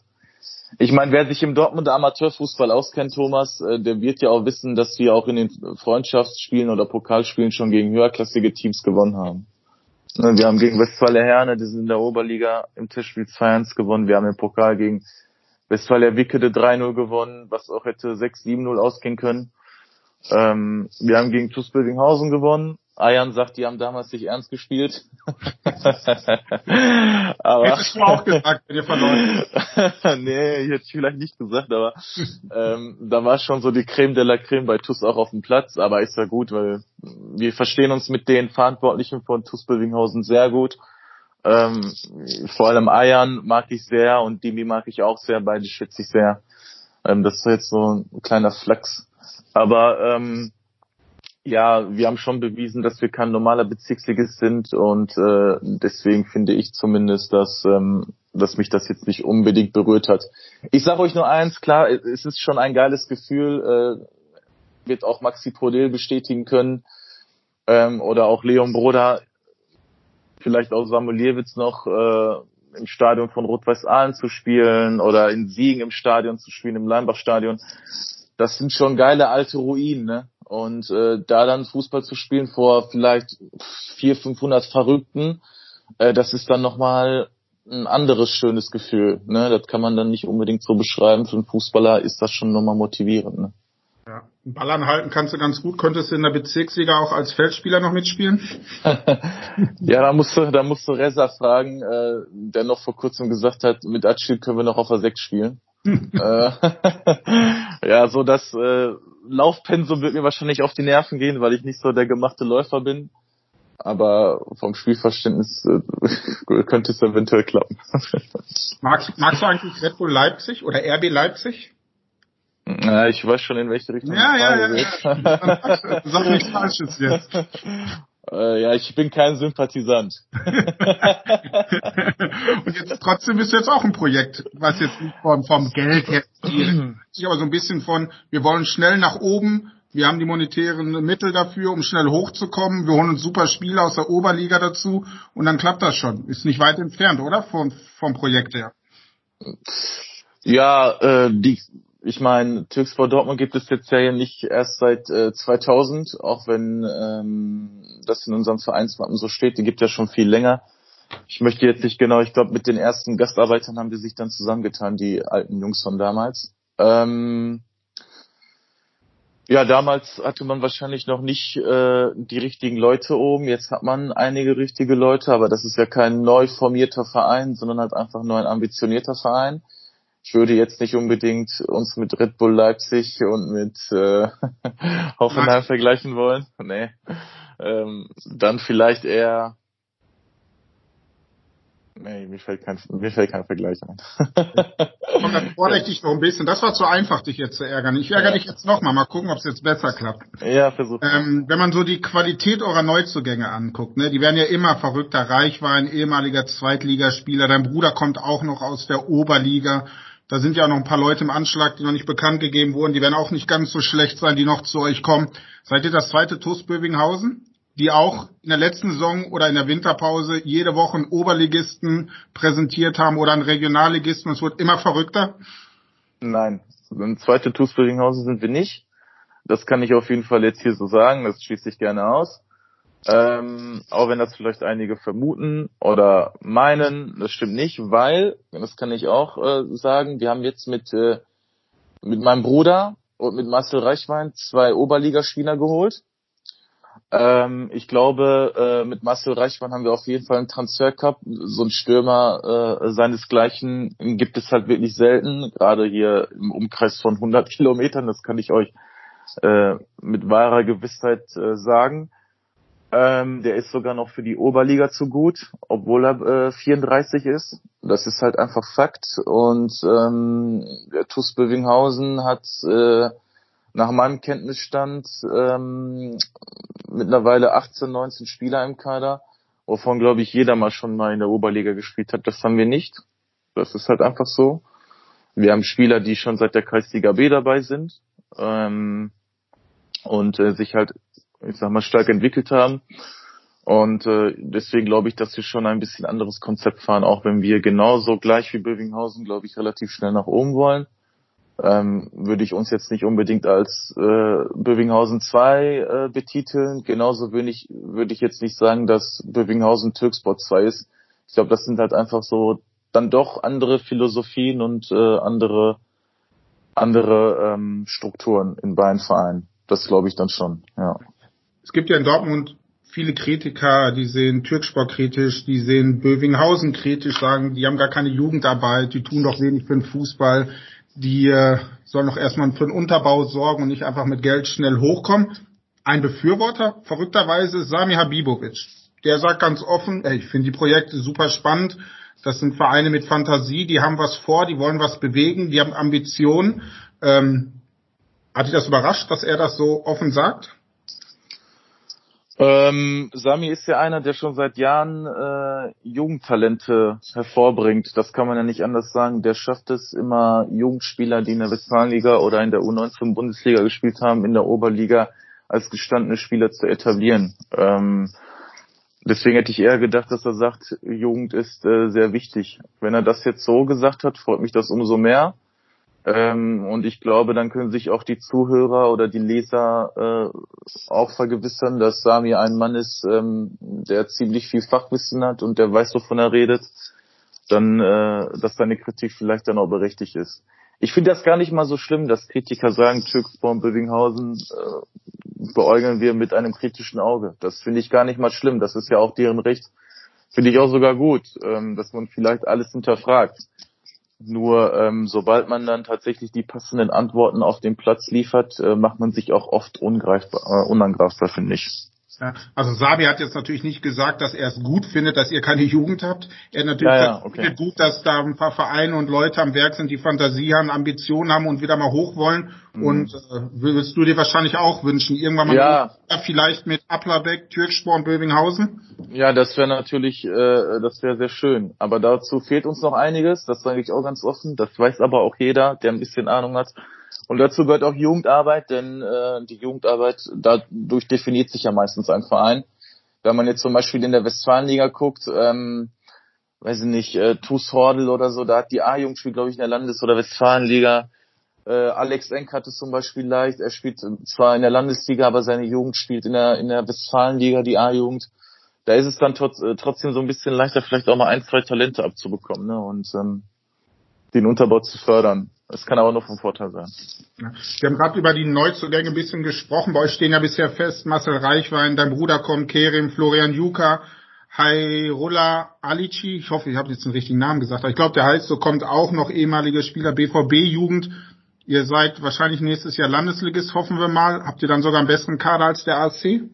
Ich meine, wer sich im Dortmunder Amateurfußball auskennt, Thomas, äh, der wird ja auch wissen, dass wir auch in den Freundschaftsspielen oder Pokalspielen schon gegen höherklassige Teams gewonnen haben. Ne, wir haben gegen Westfalia Herne, die sind in der Oberliga im Testspiel 2-1 gewonnen. Wir haben im Pokal gegen Westfalia Wickede 3-0 gewonnen, was auch hätte 6-7-0 ausgehen können. Ähm, wir haben gegen TuS Bildinghausen gewonnen. Ayan sagt, die haben damals nicht ernst gespielt. aber Hättest du auch gesagt, wenn ihr verloren Nee, hätte ich vielleicht nicht gesagt, aber ähm, da war schon so die Creme de la Creme bei TUS auch auf dem Platz, aber ist ja gut, weil wir verstehen uns mit den Verantwortlichen von TUS Bildinghausen sehr gut. Ähm, vor allem Ayan mag ich sehr und Dimi mag ich auch sehr, beide schätze ich sehr. Ähm, das ist jetzt so ein kleiner Flachs. Aber ähm, ja, wir haben schon bewiesen, dass wir kein normaler Bezirksligist sind und äh, deswegen finde ich zumindest, dass, ähm, dass mich das jetzt nicht unbedingt berührt hat. Ich sage euch nur eins, klar, es ist schon ein geiles Gefühl, äh, wird auch Maxi Prodel bestätigen können ähm, oder auch Leon Broder, vielleicht auch Samueliewicz noch, äh, im Stadion von Rot-Weiß Aalen zu spielen oder in Siegen im Stadion zu spielen, im Leinbach-Stadion. Das sind schon geile alte Ruinen, ne? Und äh, da dann Fußball zu spielen vor vielleicht 400, 500 Verrückten, äh, das ist dann nochmal ein anderes schönes Gefühl. Ne? Das kann man dann nicht unbedingt so beschreiben. Für einen Fußballer ist das schon nochmal motivierend. Ne? Ja. Ball anhalten kannst du ganz gut. Könntest du in der Bezirksliga auch als Feldspieler noch mitspielen? ja, da musst du, da musst du Reza fragen, äh, der noch vor kurzem gesagt hat, mit Atschil können wir noch auf der 6 spielen. äh, ja, so das äh, Laufpensum wird mir wahrscheinlich auf die Nerven gehen, weil ich nicht so der gemachte Läufer bin. Aber vom Spielverständnis äh, könnte es eventuell klappen. magst, magst du eigentlich Red Bull Leipzig oder RB Leipzig? Ja, ich weiß schon, in welche Richtung ja, ja, ja, ja. Sag nichts Falsches jetzt. Äh, ja, ich bin kein Sympathisant. Und jetzt trotzdem bist du jetzt auch ein Projekt, was jetzt nicht vom, vom Geld her sich aber so ein bisschen von, wir wollen schnell nach oben, wir haben die monetären Mittel dafür, um schnell hochzukommen, wir holen uns super Spiele aus der Oberliga dazu und dann klappt das schon. Ist nicht weit entfernt, oder? Vom, vom Projekt her. Ja, äh, die ich meine, Türkspor Dortmund gibt es jetzt ja nicht erst seit äh, 2000, auch wenn ähm, das in unserem Vereinsmappen so steht. Die gibt ja schon viel länger. Ich möchte jetzt nicht genau, ich glaube, mit den ersten Gastarbeitern haben die sich dann zusammengetan, die alten Jungs von damals. Ähm, ja, damals hatte man wahrscheinlich noch nicht äh, die richtigen Leute oben. Jetzt hat man einige richtige Leute, aber das ist ja kein neu formierter Verein, sondern halt einfach nur ein ambitionierter Verein ich würde jetzt nicht unbedingt uns mit Red Bull Leipzig und mit äh, Hoffenheim vergleichen wollen. Nee. Ähm, dann vielleicht eher. Nee, mir fällt kein, mir fällt kein Vergleich ein. Komm, dann fordere ich dich noch ein bisschen. Das war zu einfach, dich jetzt zu ärgern. Ich ärgere ja. dich jetzt nochmal. Mal gucken, ob es jetzt besser klappt. Ja, versuch. Ähm, wenn man so die Qualität eurer Neuzugänge anguckt, ne, die werden ja immer verrückter. Reich war ein ehemaliger Zweitligaspieler. Dein Bruder kommt auch noch aus der Oberliga. Da sind ja noch ein paar Leute im Anschlag, die noch nicht bekannt gegeben wurden. Die werden auch nicht ganz so schlecht sein, die noch zu euch kommen. Seid ihr das zweite TuS Bövinghausen? die auch in der letzten Saison oder in der Winterpause jede Woche einen Oberligisten präsentiert haben oder einen Regionalligisten. Es wird immer verrückter. Nein, ein zweite TuS Bövinghausen sind wir nicht. Das kann ich auf jeden Fall jetzt hier so sagen. Das schließe ich gerne aus. Ähm, auch wenn das vielleicht einige vermuten oder meinen, das stimmt nicht, weil, das kann ich auch äh, sagen, wir haben jetzt mit, äh, mit meinem Bruder und mit Marcel Reichwein zwei Oberligaspieler geholt. Ähm, ich glaube, äh, mit Marcel Reichwein haben wir auf jeden Fall einen Transfer gehabt. So ein Stürmer äh, seinesgleichen gibt es halt wirklich selten, gerade hier im Umkreis von 100 Kilometern, das kann ich euch äh, mit wahrer Gewissheit äh, sagen. Ähm, der ist sogar noch für die Oberliga zu gut, obwohl er äh, 34 ist. Das ist halt einfach Fakt. Und ähm, der TuS Bövinghausen hat äh, nach meinem Kenntnisstand ähm, mittlerweile 18, 19 Spieler im Kader, wovon glaube ich jeder mal schon mal in der Oberliga gespielt hat. Das haben wir nicht. Das ist halt einfach so. Wir haben Spieler, die schon seit der Kreisliga B dabei sind ähm, und äh, sich halt ich sag mal, stark entwickelt haben. Und äh, deswegen glaube ich, dass wir schon ein bisschen anderes Konzept fahren, auch wenn wir genauso gleich wie Bövinghausen, glaube ich, relativ schnell nach oben wollen. Ähm, würde ich uns jetzt nicht unbedingt als äh, Bövinghausen 2 äh, betiteln. Genauso würde ich, würde ich jetzt nicht sagen, dass Bövinghausen Türksport 2 ist. Ich glaube, das sind halt einfach so dann doch andere Philosophien und äh, andere andere ähm, Strukturen in beiden Vereinen. Das glaube ich dann schon, ja es gibt ja in Dortmund viele Kritiker, die sehen Türksport kritisch, die sehen Bövinghausen kritisch, sagen, die haben gar keine Jugendarbeit, die tun doch wenig für den Fußball, die äh, sollen doch erstmal für den Unterbau sorgen und nicht einfach mit Geld schnell hochkommen. Ein Befürworter, verrückterweise, ist Sami Habibovic. Der sagt ganz offen, ey, ich finde die Projekte super spannend. Das sind Vereine mit Fantasie, die haben was vor, die wollen was bewegen, die haben Ambitionen. Ähm, hat dich das überrascht, dass er das so offen sagt? Ähm, Sami ist ja einer, der schon seit Jahren äh, Jugendtalente hervorbringt. Das kann man ja nicht anders sagen. Der schafft es immer, Jugendspieler, die in der Westfalenliga oder in der U19 Bundesliga gespielt haben, in der Oberliga als gestandene Spieler zu etablieren. Ähm, Deswegen hätte ich eher gedacht, dass er sagt, Jugend ist äh, sehr wichtig. Wenn er das jetzt so gesagt hat, freut mich das umso mehr. Ähm, und ich glaube, dann können sich auch die Zuhörer oder die Leser äh, auch vergewissern, dass Sami ein Mann ist, ähm, der ziemlich viel Fachwissen hat und der weiß, wovon er redet. Dann, äh, dass seine Kritik vielleicht dann auch berechtigt ist. Ich finde das gar nicht mal so schlimm, dass Kritiker sagen, Türkspor und Bövinghausen äh, beäugeln wir mit einem kritischen Auge. Das finde ich gar nicht mal schlimm. Das ist ja auch deren Recht. Finde ich auch sogar gut, ähm, dass man vielleicht alles hinterfragt. Nur ähm, sobald man dann tatsächlich die passenden Antworten auf den Platz liefert, äh, macht man sich auch oft ungreifbar, äh, unangreifbar, finde ich. Ja, also Sabi hat jetzt natürlich nicht gesagt, dass er es gut findet, dass ihr keine Jugend habt. Er natürlich ja, ja, okay. gut, dass da ein paar Vereine und Leute am Werk sind, die Fantasie haben, Ambitionen haben und wieder mal hoch wollen. Mhm. Und äh, würdest du dir wahrscheinlich auch wünschen, irgendwann mal ja. vielleicht mit Applerbeck, Türkspor und Bövinghausen? Ja, das wäre natürlich, äh, das wäre sehr schön. Aber dazu fehlt uns noch einiges, das sage ich auch ganz offen. Das weiß aber auch jeder, der ein bisschen Ahnung hat. Und dazu gehört auch Jugendarbeit, denn äh, die Jugendarbeit, dadurch definiert sich ja meistens ein Verein. Wenn man jetzt zum Beispiel in der Westfalenliga guckt, ähm, weiß ich nicht, äh, TuS Hordel oder so, da hat die A-Jugend spielt, glaube ich, in der Landes- oder Westfalenliga. Äh, Alex Enk hat es zum Beispiel leicht. Er spielt zwar in der Landesliga, aber seine Jugend spielt in der, in der Westfalenliga, die A-Jugend. Da ist es dann trotz, äh, trotzdem so ein bisschen leichter, vielleicht auch mal ein, zwei Talente abzubekommen ne? und ähm, den Unterbau zu fördern. Das kann aber nur vom Vorteil sein. Wir haben gerade über die Neuzugänge ein bisschen gesprochen. Bei euch stehen ja bisher fest Marcel Reichwein, dein Bruder kommt, Kerim, Florian Juka, Hayrullah Alici. Ich hoffe, ich habe jetzt den richtigen Namen gesagt. Aber ich glaube, der heißt so, kommt auch noch ehemaliger Spieler BVB-Jugend. Ihr seid wahrscheinlich nächstes Jahr Landesligist, hoffen wir mal. Habt ihr dann sogar einen besseren Kader als der AC?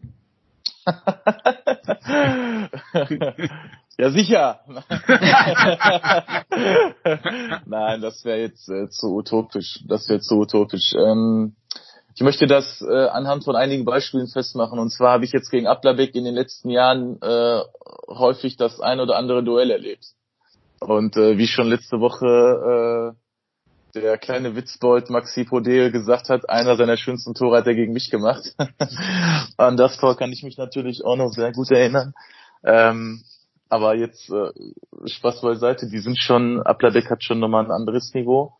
Ja, sicher. Nein, das wäre jetzt äh, zu utopisch. Das wäre zu utopisch. Ähm, ich möchte das äh, anhand von einigen Beispielen festmachen. Und zwar habe ich jetzt gegen Ablabeck in den letzten Jahren äh, häufig das ein oder andere Duell erlebt. Und äh, wie schon letzte Woche äh, der kleine Witzbold Maxi Podel gesagt hat, einer seiner schönsten Tore hat er gegen mich gemacht. An das Tor kann ich mich natürlich auch noch sehr gut erinnern. Ähm, aber jetzt äh, Spaß beiseite, die sind schon, Abladeck hat schon nochmal ein anderes Niveau,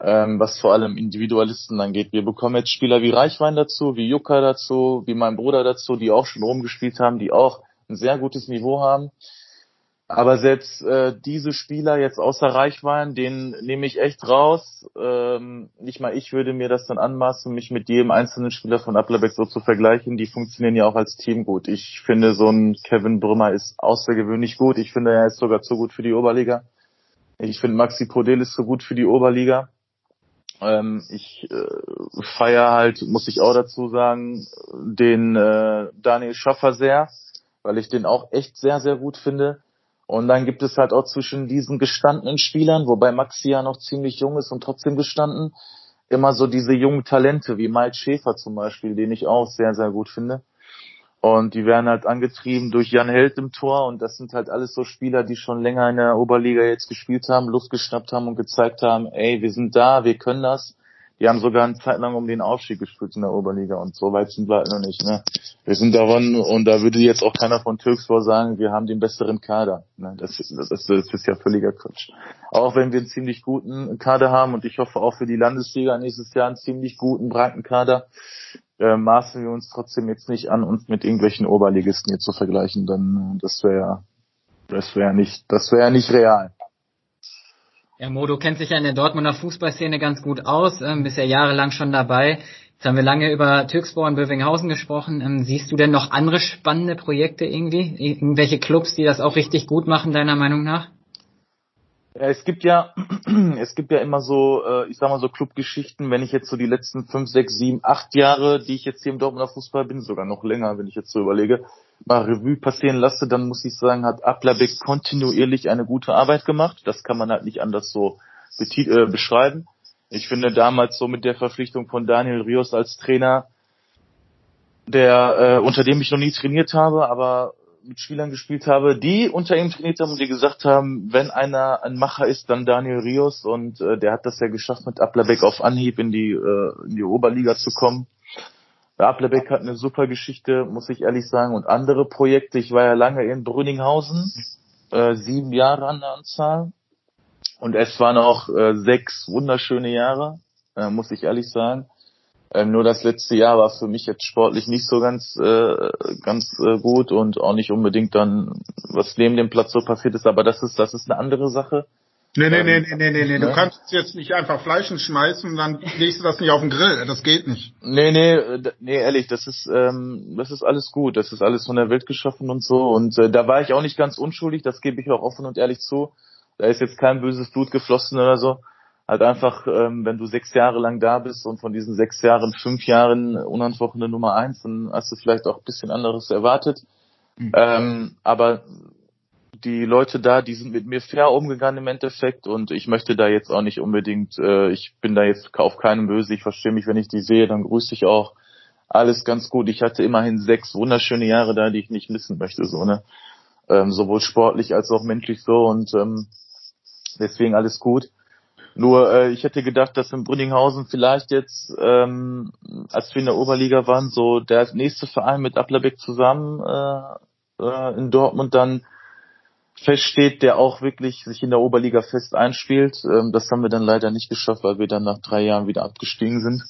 ähm, was vor allem Individualisten angeht. Wir bekommen jetzt Spieler wie Reichwein dazu, wie Juka dazu, wie mein Bruder dazu, die auch schon rumgespielt haben, die auch ein sehr gutes Niveau haben. Aber selbst äh, diese Spieler jetzt außer Reichwein, den nehme ich echt raus. Ähm, nicht mal ich würde mir das dann anmaßen, mich mit jedem einzelnen Spieler von Applerbeck so zu vergleichen. Die funktionieren ja auch als Team gut. Ich finde, so ein Kevin Brümmer ist außergewöhnlich gut. Ich finde, er ist sogar zu gut für die Oberliga. Ich finde, Maxi Podel ist so gut für die Oberliga. Ähm, ich äh, feiere halt, muss ich auch dazu sagen, den äh, Daniel Schaffer sehr, weil ich den auch echt sehr, sehr gut finde und dann gibt es halt auch zwischen diesen gestandenen Spielern, wobei Maxi ja noch ziemlich jung ist und trotzdem gestanden, immer so diese jungen Talente, wie Mike Schäfer zum Beispiel, den ich auch sehr, sehr gut finde. Und die werden halt angetrieben durch Jan Held im Tor und das sind halt alles so Spieler, die schon länger in der Oberliga jetzt gespielt haben, Luft geschnappt haben und gezeigt haben, ey, wir sind da, wir können das. Die haben sogar eine Zeit lang um den Aufstieg gespielt in der Oberliga und so weit sind wir halt noch nicht. Ne? Wir sind davon und da würde jetzt auch keiner von Türkspor sagen, wir haben den besseren Kader. Ne? Das, das, das, das ist ja völliger Quatsch. Auch wenn wir einen ziemlich guten Kader haben und ich hoffe auch für die Landesliga nächstes Jahr einen ziemlich guten, breiten Kader, äh, maßen wir uns trotzdem jetzt nicht an, uns mit irgendwelchen Oberligisten hier zu vergleichen, dann äh, das wäre das wäre nicht, das wäre nicht real. Ja, Mo, du kennst dich ja in der Dortmunder Fußballszene ganz gut aus, ähm, bist ja jahrelang schon dabei. Jetzt haben wir lange über Türkspor und Bövinghausen gesprochen. Ähm, siehst du denn noch andere spannende Projekte irgendwie? Irgendwelche Clubs, die das auch richtig gut machen, deiner Meinung nach? Ja, es gibt ja, es gibt ja immer so, äh, ich sag mal so Clubgeschichten, wenn ich jetzt so die letzten fünf, sechs, sieben, acht Jahre, die ich jetzt hier im Dortmunder Fußball bin, sogar noch länger, wenn ich jetzt so überlege, mal Revue passieren lasse, dann muss ich sagen, hat Ablabeck kontinuierlich eine gute Arbeit gemacht. Das kann man halt nicht anders so äh, beschreiben. Ich finde damals so mit der Verpflichtung von Daniel Rios als Trainer, der äh, unter dem ich noch nie trainiert habe, aber mit Spielern gespielt habe, die unter ihm trainiert haben und die gesagt haben, wenn einer ein Macher ist, dann Daniel Rios und äh, der hat das ja geschafft, mit Ablabeck auf Anhieb in die äh, in die Oberliga zu kommen. Ablebeck hat eine super Geschichte, muss ich ehrlich sagen. Und andere Projekte, ich war ja lange in Brünninghausen, äh, sieben Jahre an der Anzahl. Und es waren auch äh, sechs wunderschöne Jahre, äh, muss ich ehrlich sagen. Ähm, nur das letzte Jahr war für mich jetzt sportlich nicht so ganz äh, ganz äh, gut und auch nicht unbedingt dann, was neben dem Platz so passiert ist. Aber das ist das ist eine andere Sache. Nee, nee, nee, nee, nee, nee, nee. Du kannst jetzt nicht einfach Fleischen schmeißen und dann legst du das nicht auf den Grill. Das geht nicht. Nee, nee, nee, ehrlich, das ist, ähm, das ist alles gut. Das ist alles von der Welt geschaffen und so. Und äh, da war ich auch nicht ganz unschuldig, das gebe ich auch offen und ehrlich zu. Da ist jetzt kein böses Blut geflossen oder so. Halt einfach, ähm, wenn du sechs Jahre lang da bist und von diesen sechs Jahren fünf Jahren unantwortende Nummer eins, dann hast du vielleicht auch ein bisschen anderes erwartet. Mhm. Ähm, aber die Leute da, die sind mit mir fair umgegangen im Endeffekt und ich möchte da jetzt auch nicht unbedingt, äh, ich bin da jetzt auf keinem böse, ich verstehe mich, wenn ich die sehe, dann grüße ich auch. Alles ganz gut. Ich hatte immerhin sechs wunderschöne Jahre da, die ich nicht missen möchte, so, ne? Ähm, sowohl sportlich als auch menschlich so und ähm, deswegen alles gut. Nur äh, ich hätte gedacht, dass in Brünninghausen vielleicht jetzt, ähm, als wir in der Oberliga waren, so der nächste Verein mit Ablerbeck zusammen äh, äh, in Dortmund dann feststeht, der auch wirklich sich in der Oberliga fest einspielt. Ähm, das haben wir dann leider nicht geschafft, weil wir dann nach drei Jahren wieder abgestiegen sind.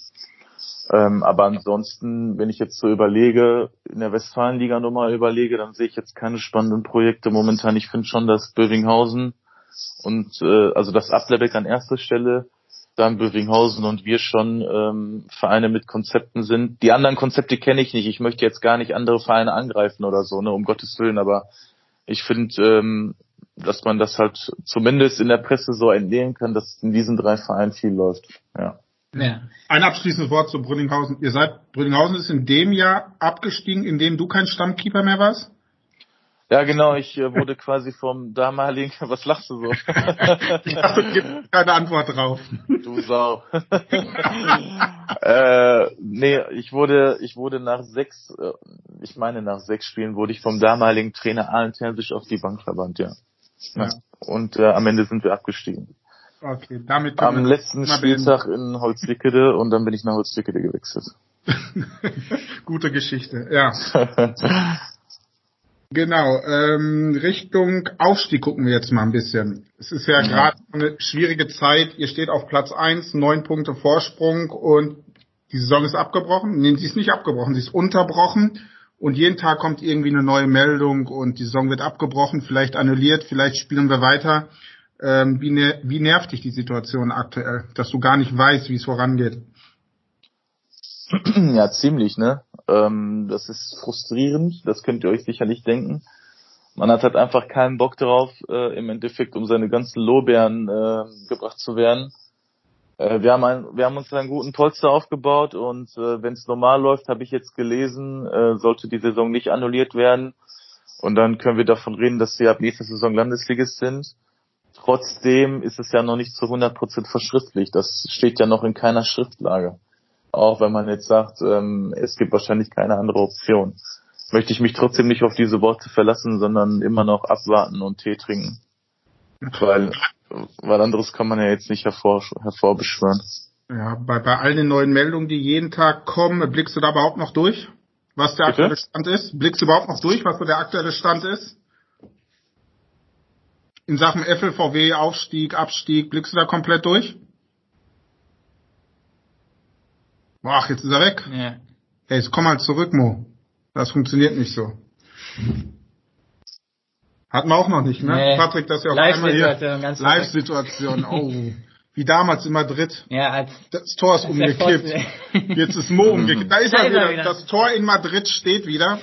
Ähm, aber ansonsten, wenn ich jetzt so überlege, in der Westfalenliga nochmal überlege, dann sehe ich jetzt keine spannenden Projekte momentan. Ich finde schon, dass Bövinghausen und äh, also das Ablebeck an erster Stelle, dann Bövinghausen und wir schon ähm, Vereine mit Konzepten sind. Die anderen Konzepte kenne ich nicht. Ich möchte jetzt gar nicht andere Vereine angreifen oder so, ne, um Gottes Willen, aber ich finde, ähm, dass man das halt zumindest in der Presse so entnehmen kann, dass in diesen drei Vereinen viel läuft. Ja. Ja. Ein abschließendes Wort zu Brünninghausen. Ihr seid, Brünninghausen ist in dem Jahr abgestiegen, in dem du kein Stammkeeper mehr warst? Ja, genau, ich äh, wurde quasi vom damaligen, was lachst du so? es gibt keine Antwort drauf. Du Sau. äh, nee, ich wurde, ich wurde nach sechs, äh, ich meine nach sechs Spielen wurde ich vom damaligen Trainer Arlen Terzic auf die Bank verbannt, ja. ja. Und äh, am Ende sind wir abgestiegen. Okay, damit Am letzten Spieltag in Holzwickede und dann bin ich nach Holzwickede gewechselt. Gute Geschichte, ja. Genau, ähm, Richtung Aufstieg gucken wir jetzt mal ein bisschen. Es ist ja, ja. gerade eine schwierige Zeit. Ihr steht auf Platz eins, neun Punkte Vorsprung und die Saison ist abgebrochen. Nee, sie ist nicht abgebrochen, sie ist unterbrochen und jeden Tag kommt irgendwie eine neue Meldung und die Saison wird abgebrochen, vielleicht annulliert, vielleicht spielen wir weiter. Ähm, wie, ner wie nervt dich die Situation aktuell, dass du gar nicht weißt, wie es vorangeht? Ja, ziemlich, ne? Ähm, das ist frustrierend, das könnt ihr euch sicherlich denken. Man hat halt einfach keinen Bock darauf, äh, im Endeffekt um seine ganzen Lorbeeren äh, gebracht zu werden. Äh, wir, haben ein, wir haben uns einen guten Polster aufgebaut und äh, wenn es normal läuft, habe ich jetzt gelesen, äh, sollte die Saison nicht annulliert werden. Und dann können wir davon reden, dass wir ab nächster Saison Landesligist sind. Trotzdem ist es ja noch nicht zu 100% verschriftlicht. Das steht ja noch in keiner Schriftlage auch wenn man jetzt sagt, ähm, es gibt wahrscheinlich keine andere Option. Möchte ich mich trotzdem nicht auf diese Worte verlassen, sondern immer noch abwarten und Tee trinken. Weil, weil anderes kann man ja jetzt nicht hervor, hervorbeschwören. Ja, bei, bei all den neuen Meldungen, die jeden Tag kommen, blickst du da überhaupt noch durch, was der Bitte? aktuelle Stand ist? Blickst du überhaupt noch durch, was so der aktuelle Stand ist? In Sachen FLVW, Aufstieg, Abstieg, blickst du da komplett durch? Ach, jetzt ist er weg. Ja. Hey, jetzt komm mal zurück, Mo. Das funktioniert nicht so. Hatten wir auch noch nicht, ne? Nee. Patrick, das ist ja auch einmal hier. Live-Situation, oh. Wie damals in Madrid. Ja, als das Tor ist umgekippt. Jetzt ist Mo umgekippt. Da ist er wieder. Das Tor in Madrid steht wieder.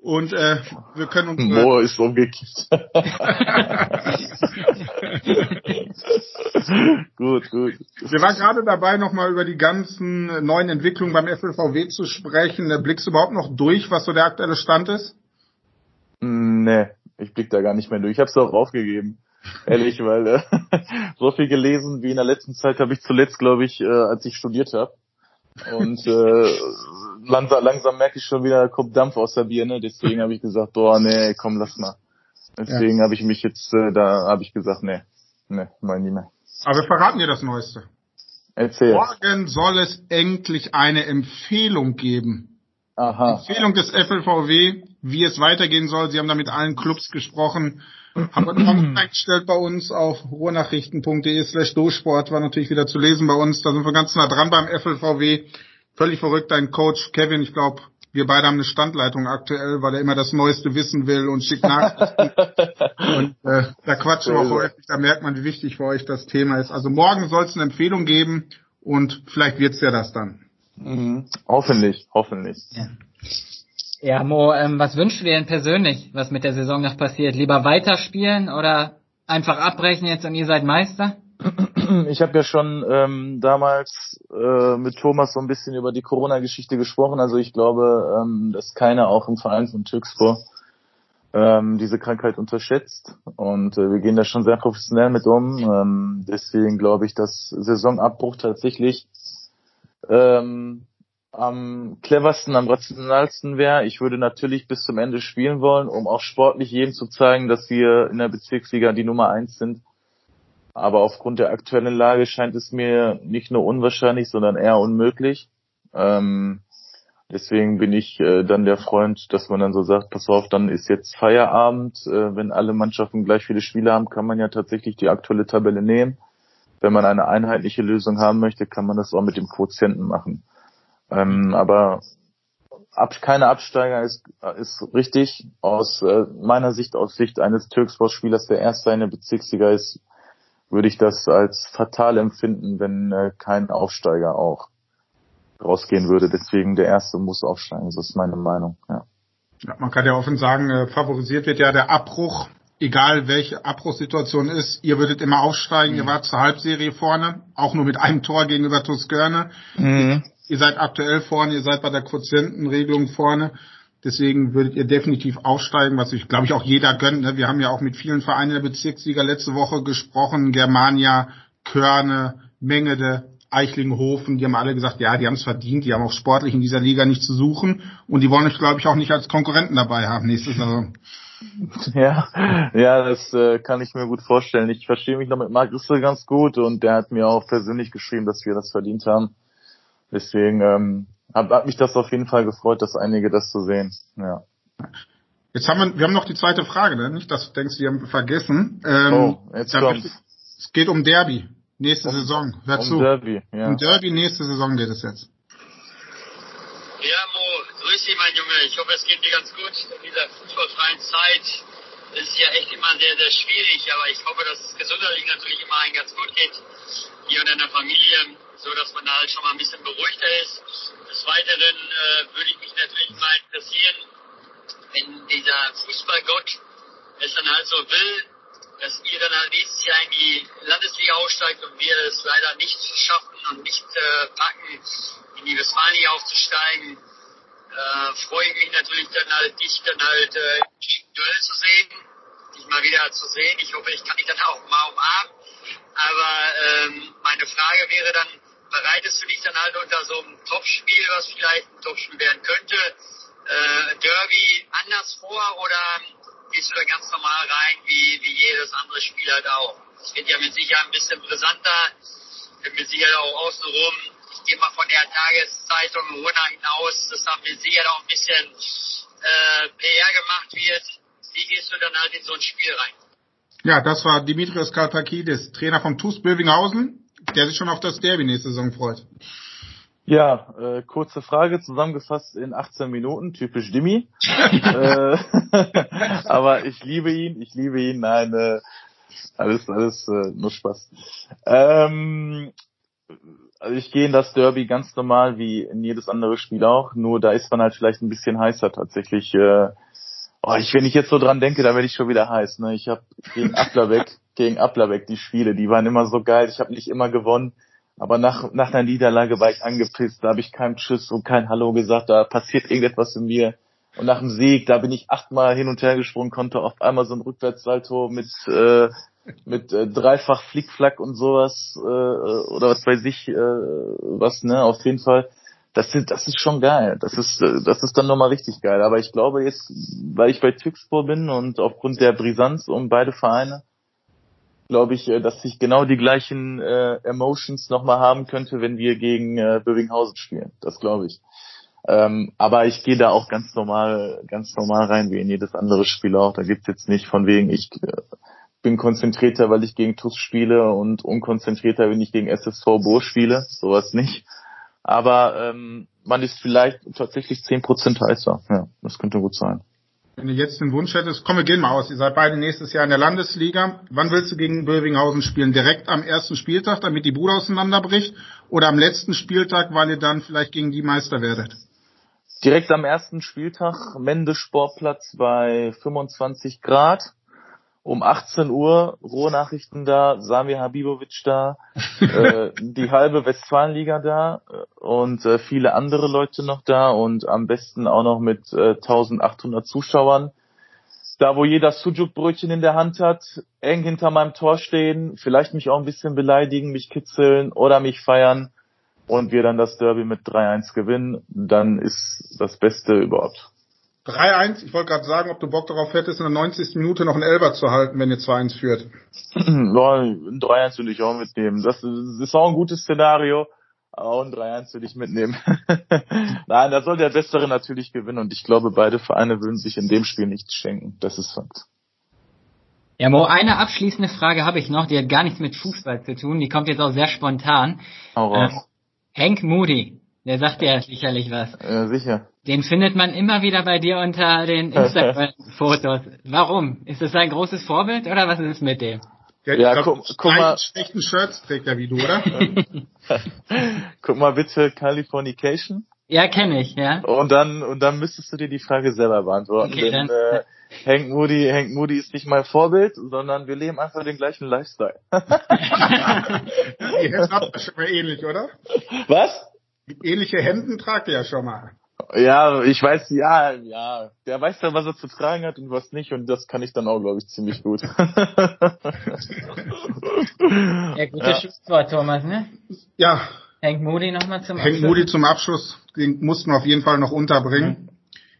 Und äh, wir können uns. Mo ist umgekippt. gut, gut. Wir waren gerade dabei, nochmal über die ganzen neuen Entwicklungen beim FLVW zu sprechen. Blickst du überhaupt noch durch, was so der aktuelle Stand ist? Nee, ich blick da gar nicht mehr durch. Ich habe es auch aufgegeben. Ehrlich, weil äh, so viel gelesen wie in der letzten Zeit habe ich zuletzt, glaube ich, äh, als ich studiert habe. Und äh, langsam, langsam merke ich schon wieder, kommt Dampf aus der Birne. Deswegen habe ich gesagt, boah, nee, komm, lass mal. Deswegen ja. habe ich mich jetzt, äh, da habe ich gesagt, nee, nee, mal nie mehr. Aber wir verraten dir das Neueste. Erzähl. Morgen soll es endlich eine Empfehlung geben. Aha. Empfehlung des FLVW, wie es weitergehen soll. Sie haben da mit allen Clubs gesprochen. Haben wir noch eingestellt bei uns auf ruhrnachrichten.de slash dosport, war natürlich wieder zu lesen bei uns. Da sind wir ganz nah dran beim FLVW. Völlig verrückt, dein Coach Kevin, ich glaube, wir beide haben eine Standleitung aktuell, weil er immer das Neueste wissen will und schickt Nachrichten. und äh, da quatschen wir auch häufig, da merkt man, wie wichtig für euch das Thema ist. Also morgen soll es eine Empfehlung geben und vielleicht wird's ja das dann. Mhm. Hoffentlich, hoffentlich. Ja. Ja, Mo, ähm, was wünschst du dir denn persönlich, was mit der Saison noch passiert? Lieber weiterspielen oder einfach abbrechen jetzt und ihr seid Meister? Ich habe ja schon ähm, damals äh, mit Thomas so ein bisschen über die Corona-Geschichte gesprochen. Also ich glaube, ähm, dass keiner auch im Verein von Türkspor ähm, diese Krankheit unterschätzt und äh, wir gehen da schon sehr professionell mit um. Ähm, deswegen glaube ich, dass Saisonabbruch tatsächlich ähm, am cleversten, am rationalsten wäre. Ich würde natürlich bis zum Ende spielen wollen, um auch sportlich jedem zu zeigen, dass wir in der Bezirksliga die Nummer eins sind. Aber aufgrund der aktuellen Lage scheint es mir nicht nur unwahrscheinlich, sondern eher unmöglich. Ähm, deswegen bin ich äh, dann der Freund, dass man dann so sagt, pass auf, dann ist jetzt Feierabend. Äh, wenn alle Mannschaften gleich viele Spiele haben, kann man ja tatsächlich die aktuelle Tabelle nehmen. Wenn man eine einheitliche Lösung haben möchte, kann man das auch mit dem Quotienten machen. Ähm, aber ab, keine Absteiger ist, ist richtig. Aus äh, meiner Sicht, aus Sicht eines Türkspor-Spielers, der erst seine Bezirksliga ist, würde ich das als fatal empfinden, wenn äh, kein Aufsteiger auch rausgehen würde. Deswegen der erste muss aufsteigen. Das ist meine Meinung. Ja. ja man kann ja offen sagen, äh, favorisiert wird ja der Abbruch egal welche Abbruchssituation ist, ihr würdet immer aufsteigen, mhm. ihr wart zur Halbserie vorne, auch nur mit einem Tor gegenüber Tuskörne. Mhm. Ihr seid aktuell vorne, ihr seid bei der Quotientenregelung vorne. Deswegen würdet ihr definitiv aufsteigen, was ich glaube ich auch jeder gönnt. Ne? Wir haben ja auch mit vielen Vereinen der Bezirksliga letzte Woche gesprochen, Germania, Körne, Mengede, Eichlinghofen, die haben alle gesagt, ja, die haben es verdient, die haben auch sportlich in dieser Liga nicht zu suchen und die wollen euch, glaube ich, auch nicht als Konkurrenten dabei haben nächste Saison. Ja, ja, das äh, kann ich mir gut vorstellen. Ich verstehe mich noch mit Marc Rissel ganz gut und der hat mir auch persönlich geschrieben, dass wir das verdient haben. Deswegen ähm, hat, hat mich das auf jeden Fall gefreut, dass einige das so sehen. Ja. Jetzt haben wir, wir haben noch die zweite Frage, ne? nicht, dass du denkst, wir haben vergessen. Ähm, oh, jetzt kommt's. Es geht um Derby nächste um, Saison. Hör um zu. Derby, ja. Um Derby nächste Saison geht es jetzt. Ja, Mo, grüß dich, mein Junge. Ich hoffe, es geht dir ganz gut in dieser fußballfreien Zeit. Es ist ja echt immer sehr, sehr schwierig, aber ich hoffe, dass es gesundheitlich natürlich immer allen ganz gut geht. Hier und deiner Familie, so dass man da halt schon mal ein bisschen beruhigter ist. Weiteren äh, würde ich mich natürlich mal interessieren, wenn dieser Fußballgott es dann halt so will, dass ihr dann halt nächstes Jahr in die Landesliga aussteigt und wir es leider nicht schaffen und nicht äh, packen, in die Westfalia aufzusteigen, äh, freue ich mich natürlich dann halt, dich dann halt äh, im Duell zu sehen, dich mal wieder zu sehen. Ich hoffe, ich kann dich dann auch mal umarmen. Aber ähm, meine Frage wäre dann, bereitest du dich dann halt unter so einem Topspiel, was vielleicht ein Topspiel werden könnte, äh, Derby anders vor oder gehst du da ganz normal rein, wie, wie jedes andere Spiel halt auch? Es wird ja mit Sicherheit ein bisschen brisanter, mit Sicherheit auch außenrum gehe mal von der Tageszeitung Runner hinaus, dass da mit Sicherheit auch ein bisschen äh, PR gemacht wird. Wie gehst du dann halt in so ein Spiel rein? Ja, das war Dimitrios Kalpakidis, Trainer vom TuS Bövinghausen, der sich schon auf das Derby nächste Saison freut. Ja, äh, kurze Frage, zusammengefasst in 18 Minuten, typisch Dimi. äh, aber ich liebe ihn, ich liebe ihn, nein, äh, alles, alles äh, nur Spaß. Ähm, also ich gehe in das Derby ganz normal wie in jedes andere Spiel auch, nur da ist man halt vielleicht ein bisschen heißer tatsächlich. Äh, oh, ich, wenn ich jetzt so dran denke, da werde ich schon wieder heiß. Ne? Ich habe gegen Ablerbeck, gegen Ablerbeck die Spiele, die waren immer so geil. Ich habe nicht immer gewonnen, aber nach nach einer Niederlage war ich angepisst. Da habe ich kein Tschüss und kein Hallo gesagt. Da passiert irgendetwas in mir. Und nach dem Sieg, da bin ich achtmal hin und her gesprungen, konnte auf einmal so ein Rückwärtssalto mit äh, mit äh, dreifach Flickflack und sowas äh, oder was weiß ich äh, was ne auf jeden Fall das ist das ist schon geil das ist äh, das ist dann nochmal richtig geil aber ich glaube jetzt weil ich bei Tüxpor bin und aufgrund der Brisanz um beide Vereine glaube ich, äh, dass ich genau die gleichen äh, Emotions nochmal haben könnte, wenn wir gegen äh, Bövinghausen spielen. Das glaube ich. Ähm, aber ich gehe da auch ganz normal, ganz normal rein, wie in jedes andere Spiel auch. Da gibt's jetzt nicht von wegen, ich äh, bin konzentrierter, weil ich gegen TUS spiele und unkonzentrierter, wenn ich gegen SSV Bo spiele. Sowas nicht. Aber ähm, man ist vielleicht tatsächlich zehn Prozent heißer. Ja, das könnte gut sein. Wenn du jetzt den Wunsch hättest, komm, wir gehen mal aus. Ihr seid beide nächstes Jahr in der Landesliga. Wann willst du gegen Bövinghausen spielen? Direkt am ersten Spieltag, damit die Bude auseinanderbricht? Oder am letzten Spieltag, weil ihr dann vielleicht gegen die Meister werdet? Direkt am ersten Spieltag, Mende Sportplatz bei 25 Grad um 18 Uhr Rohnachrichten da, Samir Habibovic da, äh, die halbe Westfalenliga da äh, und äh, viele andere Leute noch da und am besten auch noch mit äh, 1800 Zuschauern. Da, wo jeder Sujuk-Brötchen in der Hand hat, eng hinter meinem Tor stehen, vielleicht mich auch ein bisschen beleidigen, mich kitzeln oder mich feiern und wir dann das Derby mit 3-1 gewinnen, dann ist das Beste überhaupt. 3-1, ich wollte gerade sagen, ob du Bock darauf hättest, in der 90. Minute noch einen Elber zu halten, wenn ihr 2-1 führt. ja, ein 3-1 würde ich auch mitnehmen. Das ist auch ein gutes Szenario. Auch ein 3-1 würde ich mitnehmen. Nein, da soll der Bessere natürlich gewinnen und ich glaube, beide Vereine würden sich in dem Spiel nichts schenken. Das ist Fakt. Ja, Mo, eine abschließende Frage habe ich noch, die hat gar nichts mit Fußball zu tun. Die kommt jetzt auch sehr spontan. Hau raus. Äh, Hank Moody, der sagt ja sicherlich was. Ja, sicher. Den findet man immer wieder bei dir unter den Instagram-Fotos. Warum? Ist das ein großes Vorbild oder was ist es mit dem? Ja, ja glaub, guck, guck mal. schlechten Shirts trägt er wie du, oder? guck mal bitte Californication. Ja, kenne ich, ja. Und dann und dann müsstest du dir die Frage selber beantworten. Okay, denn, dann, äh, Hank Moody, Hank Moody ist nicht mein Vorbild, sondern wir leben einfach den gleichen Lifestyle. Ihr habt schon mal ähnlich, oder? Was? Ähnliche Hemden tragt ihr ja schon mal. Ja, ich weiß, ja, ja. Der weiß dann, was er zu tragen hat und was nicht und das kann ich dann auch, glaube ich, ziemlich gut. ja, gute ja. Schlusswort, Thomas, ne? Ja. Hank Moody nochmal zum Hank Abschluss. Hank Moody zum Abschluss, den mussten wir auf jeden Fall noch unterbringen. Mhm.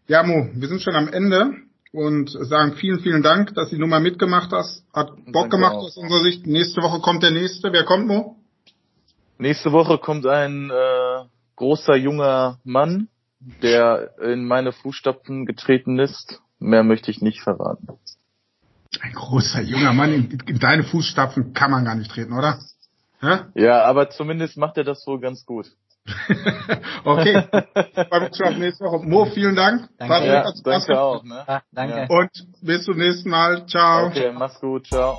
Ja, Mo, wir sind schon am Ende und sagen vielen, vielen Dank, dass du die Nummer mitgemacht hast. Hat Bock Danke gemacht auch. aus unserer Sicht. Nächste Woche kommt der nächste. Wer kommt, Mo? Nächste Woche kommt ein äh, großer junger Mann, der in meine Fußstapfen getreten ist. Mehr möchte ich nicht verraten. Ein großer junger Mann in, in deine Fußstapfen kann man gar nicht treten, oder? Hä? Ja, aber zumindest macht er das wohl ganz gut. okay. Beim Job nächste Woche. Mo, vielen Dank. Danke, ja, danke auch. Ne? Ja, danke. Und bis zum nächsten Mal. Ciao. Okay, mach's gut. Ciao.